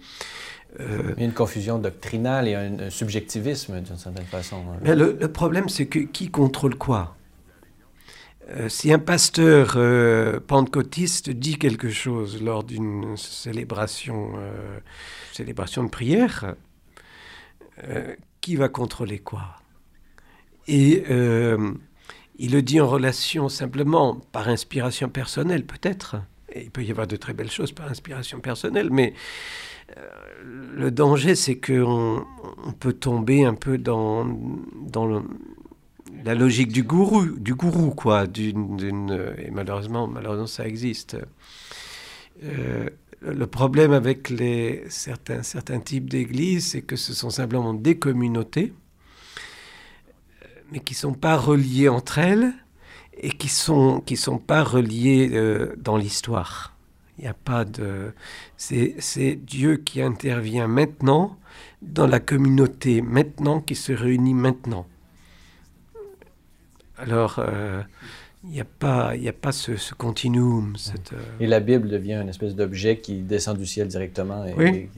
Euh, Il y a une confusion doctrinale et un, un subjectivisme d'une certaine façon.
Mais le, le problème, c'est que qui contrôle quoi? Euh, Si un pasteur euh, pentecôtiste dit quelque chose lors d'une célébration, euh, célébration de prière, euh, qui va contrôler quoi? Et euh, il le dit en relation simplement par inspiration personnelle, peut-être. Il peut y avoir de très belles choses par inspiration personnelle, mais euh, le danger, c'est qu'on on peut tomber un peu dans, dans la logique du gourou, du gourou quoi. D'une, d'une, et malheureusement, malheureusement, ça existe. Euh, le problème avec les, certains, certains types d'églises, c'est que ce sont simplement des communautés, mais qui ne sont pas reliées entre elles et qui ne sont, qui sont pas reliées euh, dans l'histoire. Il n'y a pas de... C'est Dieu qui intervient maintenant dans la communauté, maintenant, qui se réunit maintenant. Alors, euh, il n'y a pas, il a pas ce, ce continuum. Cette, euh...
Et la Bible devient une espèce d'objet qui descend du ciel directement et, oui. et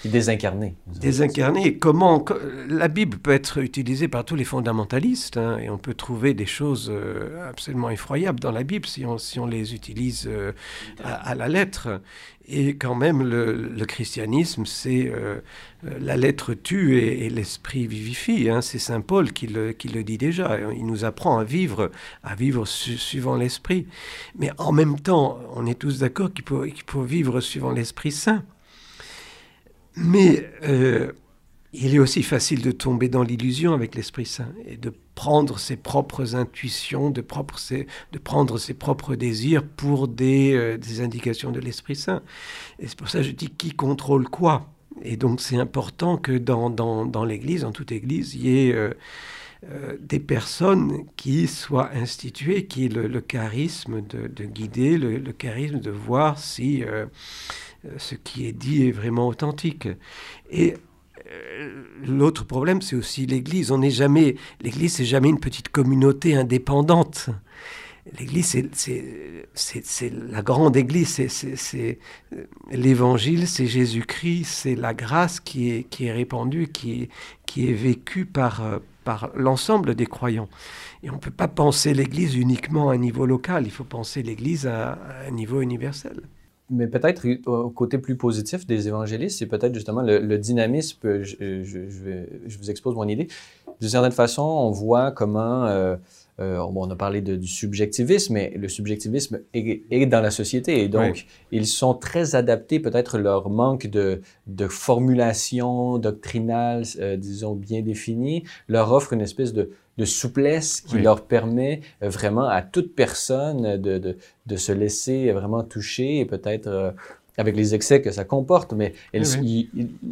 qui, est désincarné.
Désincarné. Comment la Bible peut être utilisée par tous les fondamentalistes hein, et on peut trouver des choses euh, absolument effroyables dans la Bible si on, si on les utilise euh, à, à la lettre. Et quand même, le, christianisme, c'est euh, la lettre tue et, l'esprit vivifie. Hein. C'est Saint Paul qui le, dit déjà. Il nous apprend à vivre, à vivre su, suivant l'esprit. Mais en même temps, on est tous d'accord qu'il faut, qu faut, vivre suivant l'Esprit Saint. Mais euh, il est aussi facile de tomber dans l'illusion avec l'Esprit Saint et de prendre ses propres intuitions, de, de prendre ses propres désirs pour des, des indications de l'Esprit Saint. Et c'est pour ça que je dis qui contrôle quoi? Et donc c'est important que dans, dans, dans l'Église, dans toute Église, il y ait euh, euh, des personnes qui soient instituées, qui aient le, charisme de, de guider, le, charisme de voir si euh, ce qui est dit est vraiment authentique. Et l'autre problème, c'est aussi l'Église. On n'est jamais, l'Église, c'est jamais une petite communauté indépendante. L'Église, c'est la grande Église, c'est l'Évangile, c'est Jésus-Christ, c'est la grâce qui est, qui est répandue, qui est, qui est vécue par, par l'ensemble des croyants. Et on ne peut pas penser l'Église uniquement à un niveau local, il faut penser l'Église à, un niveau universel.
Mais peut-être au côté plus positif des évangélistes, c'est peut-être justement le, dynamisme. Je, je, je, vous expose mon idée. D'une certaine façon, on voit comment euh, euh, on a parlé du subjectivisme, mais le subjectivisme est, dans la société et donc ils sont très adaptés, peut-être leur manque de, formulation doctrinale, euh, disons, bien définie, leur offre une espèce de, souplesse qui leur permet vraiment à toute personne de, de, se laisser vraiment toucher et peut-être avec les excès que ça comporte, mais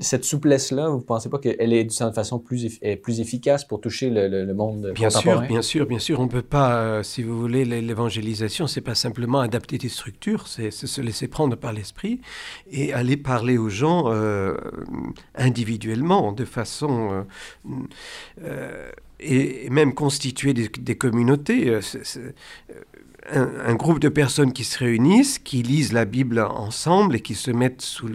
cette souplesse-là, vous ne pensez pas qu'elle est d'une façon plus, plus efficace pour toucher le, monde
bien Sûr, bien sûr, bien sûr. On ne peut pas, euh, si vous voulez, l'évangélisation, c'est pas simplement adapter des structures, c'est se laisser prendre par l'esprit et aller parler aux gens euh, individuellement, de façon... Euh, et même constituer des, des communautés un, groupe de personnes qui se réunissent, qui lisent la Bible ensemble et qui se mettent sous,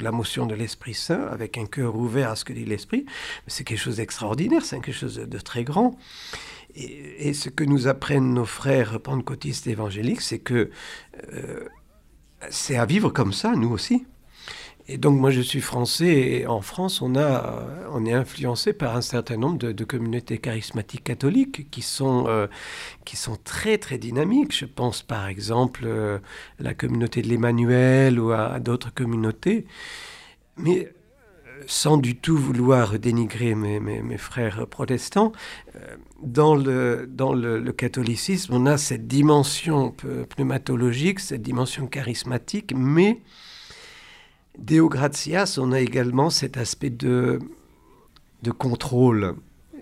la motion de l'Esprit Saint, avec un cœur ouvert à ce que dit l'Esprit, c'est quelque chose d'extraordinaire, c'est quelque chose de, très grand. Et, ce que nous apprennent nos frères pentecôtistes évangéliques, c'est que euh, c'est à vivre comme ça, nous aussi. Et donc moi je suis français et en France on, a, on est influencé par un certain nombre de, communautés charismatiques catholiques qui sont, euh, qui sont très très dynamiques. Je pense par exemple euh, à la communauté de l'Emmanuel ou à, d'autres communautés. Mais euh, sans du tout vouloir dénigrer mes, mes, frères protestants, dans, le, dans le, catholicisme, on a cette dimension pneumatologique, cette dimension charismatique, mais Deo gratias, on a également cet aspect de, contrôle,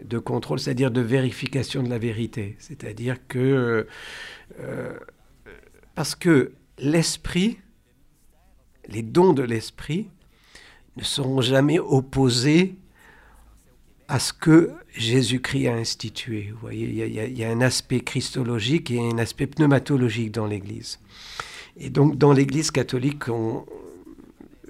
de contrôle, c'est-à-dire de vérification de la vérité. C'est-à-dire que, euh, parce que l'esprit, les dons de l'esprit, ne seront jamais opposés à ce que Jésus-Christ a institué. Vous voyez, il y, a, il y, a, un aspect christologique et un aspect pneumatologique dans l'Église. Et donc, dans l'Église catholique, on,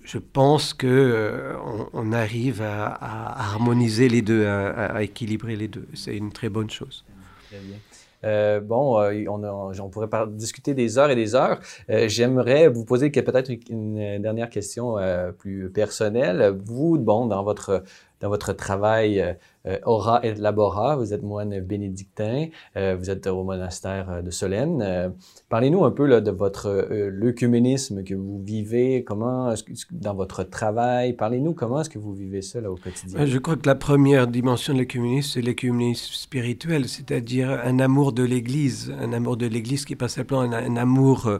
je pense qu'on euh, on arrive à, harmoniser les deux, à, équilibrer les deux. C'est une très bonne chose.
Très bien. Euh, bon, euh, on, pourrait discuter des heures et des heures. J'aimerais vous poser peut-être une, dernière question plus personnelle. Vous, bon, dans votre dans votre travail euh, Ora et Labora. Vous êtes moine bénédictin, euh, vous êtes au monastère euh, de Solène. Parlez-nous un peu là, de votre l'œcuménisme que vous vivez, comment, dans votre travail. Parlez-nous comment est-ce que vous vivez ça là, au quotidien?
Je crois que la première dimension de l'œcuménisme, c'est l'œcuménisme spirituel, c'est-à-dire un amour de l'Église, un amour de l'Église qui n'est pas simplement un, amour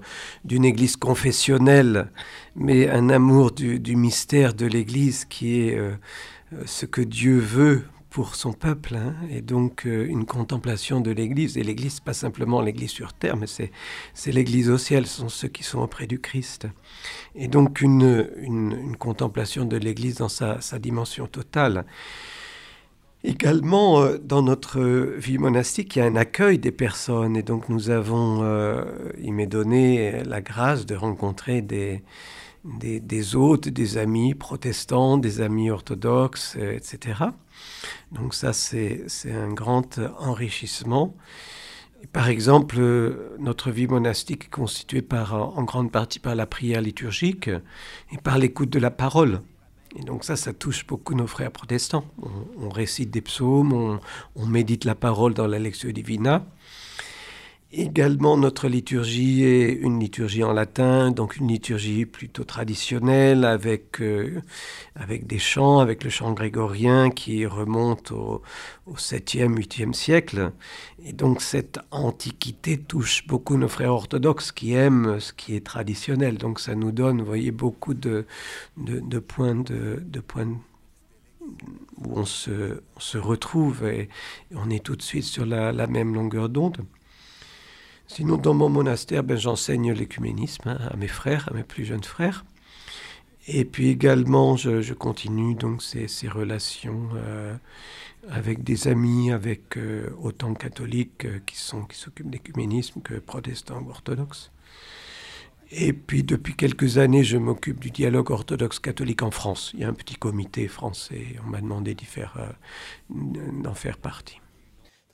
d'une Église confessionnelle, mais un amour du mystère de l'Église qui est ce que Dieu veut pour son peuple, hein, et donc euh, une contemplation de l'Église. Et l'Église, pas simplement l'Église sur terre, mais c'est l'Église au ciel, ce sont ceux qui sont auprès du Christ. Et donc une, une, contemplation de l'Église dans sa, sa, dimension totale. Également, euh, dans notre vie monastique, il y a un accueil des personnes, et donc nous avons, euh, il m'est donné la grâce de rencontrer des, des, hôtes, des amis protestants, des amis orthodoxes, etc. Donc ça, c'est un grand enrichissement. par exemple, notre vie monastique est constituée par, en grande partie par la prière liturgique et par l'écoute de la parole. Et donc ça, ça touche beaucoup nos frères protestants. On, récite des psaumes, on, médite la parole dans la lecture divina. Également, notre liturgie est une liturgie en latin, donc une liturgie plutôt traditionnelle avec, euh, avec des chants, avec le chant grégorien qui remonte au, au 7e, 8e siècle. Et donc cette antiquité touche beaucoup nos frères orthodoxes qui aiment ce qui est traditionnel. Donc ça nous donne, vous voyez, beaucoup de, de, points de, de points où on se, se retrouve et, on est tout de suite sur la, la même longueur d'onde. Sinon, dans mon monastère, ben, j'enseigne l'écuménisme hein, à mes frères, à mes plus jeunes frères. Et puis également, je, continue donc ces, relations euh, avec des amis, avec euh, autant catholiques euh, qui sont qui s'occupent d'écuménisme que protestants ou orthodoxes. Et puis depuis quelques années, je m'occupe du dialogue orthodoxe-catholique en France. Il y a un petit comité français. On m'a demandé d'y faire, d'en faire partie.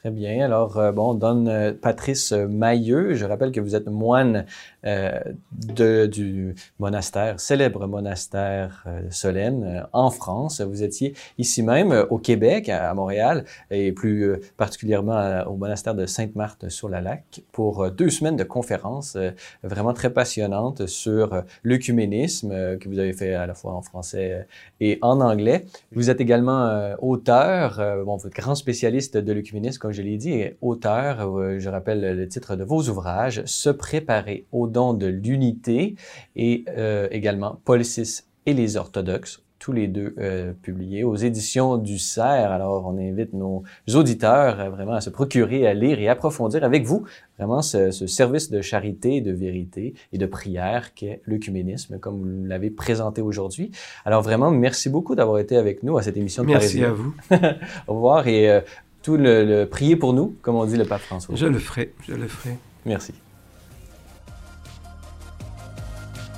Très bien. Alors, euh, bon, on donne euh, Patrice Mailleux. Je rappelle que vous êtes moine euh, du monastère, célèbre monastère euh, Solène euh, en France. Vous étiez ici même au Québec, à, Montréal, et plus particulièrement au monastère de Sainte-Marthe-sur-la-Lac pour deux semaines de conférences vraiment très passionnantes sur l'œcuménisme que vous avez fait à la fois en français et en anglais. Vous êtes également auteur, bon, vous êtes grand spécialiste de l'œcuménisme, comme je l'ai dit, auteur, je rappelle le titre de vos ouvrages, Se préparer au don de l'unité et euh, également Policis et les orthodoxes, tous les deux euh, publiés aux éditions du CERF. Alors, on invite nos auditeurs euh, vraiment à se procurer, à lire et approfondir avec vous vraiment ce, service de charité, de vérité et de prière qu'est l'œcuménisme, comme vous l'avez présenté aujourd'hui. Alors, vraiment, merci beaucoup d'avoir été avec nous à cette émission de
Merci à vous.
Au revoir et tout le, le prier pour nous, comme on dit le pape François.
Je le ferai, je le ferai.
Merci.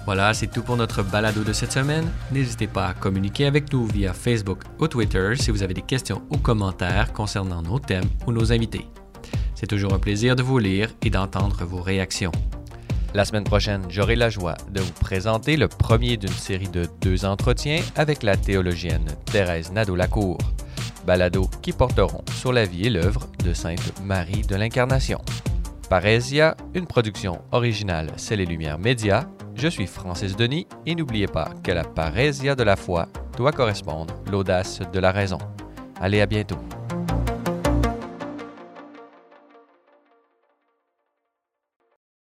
Voilà, c'est tout pour notre balado de cette semaine. N'hésitez pas à communiquer avec nous via Facebook ou Twitter si vous avez des questions ou commentaires concernant nos thèmes ou nos invités. C'est toujours un plaisir de vous lire et d'entendre vos réactions. La semaine prochaine, j'aurai la joie de vous présenter le premier d'une série de deux entretiens avec la théologienne Thérèse Nadeau-Lacour, balado qui porteront sur la vie et l'œuvre de Sainte Marie de l'Incarnation. Parésia, une production originale C'est les Lumières Médias je suis Francis Denis et n'oubliez pas que la parésia de la foi doit correspondre l'audace de la raison. Allez, à bientôt.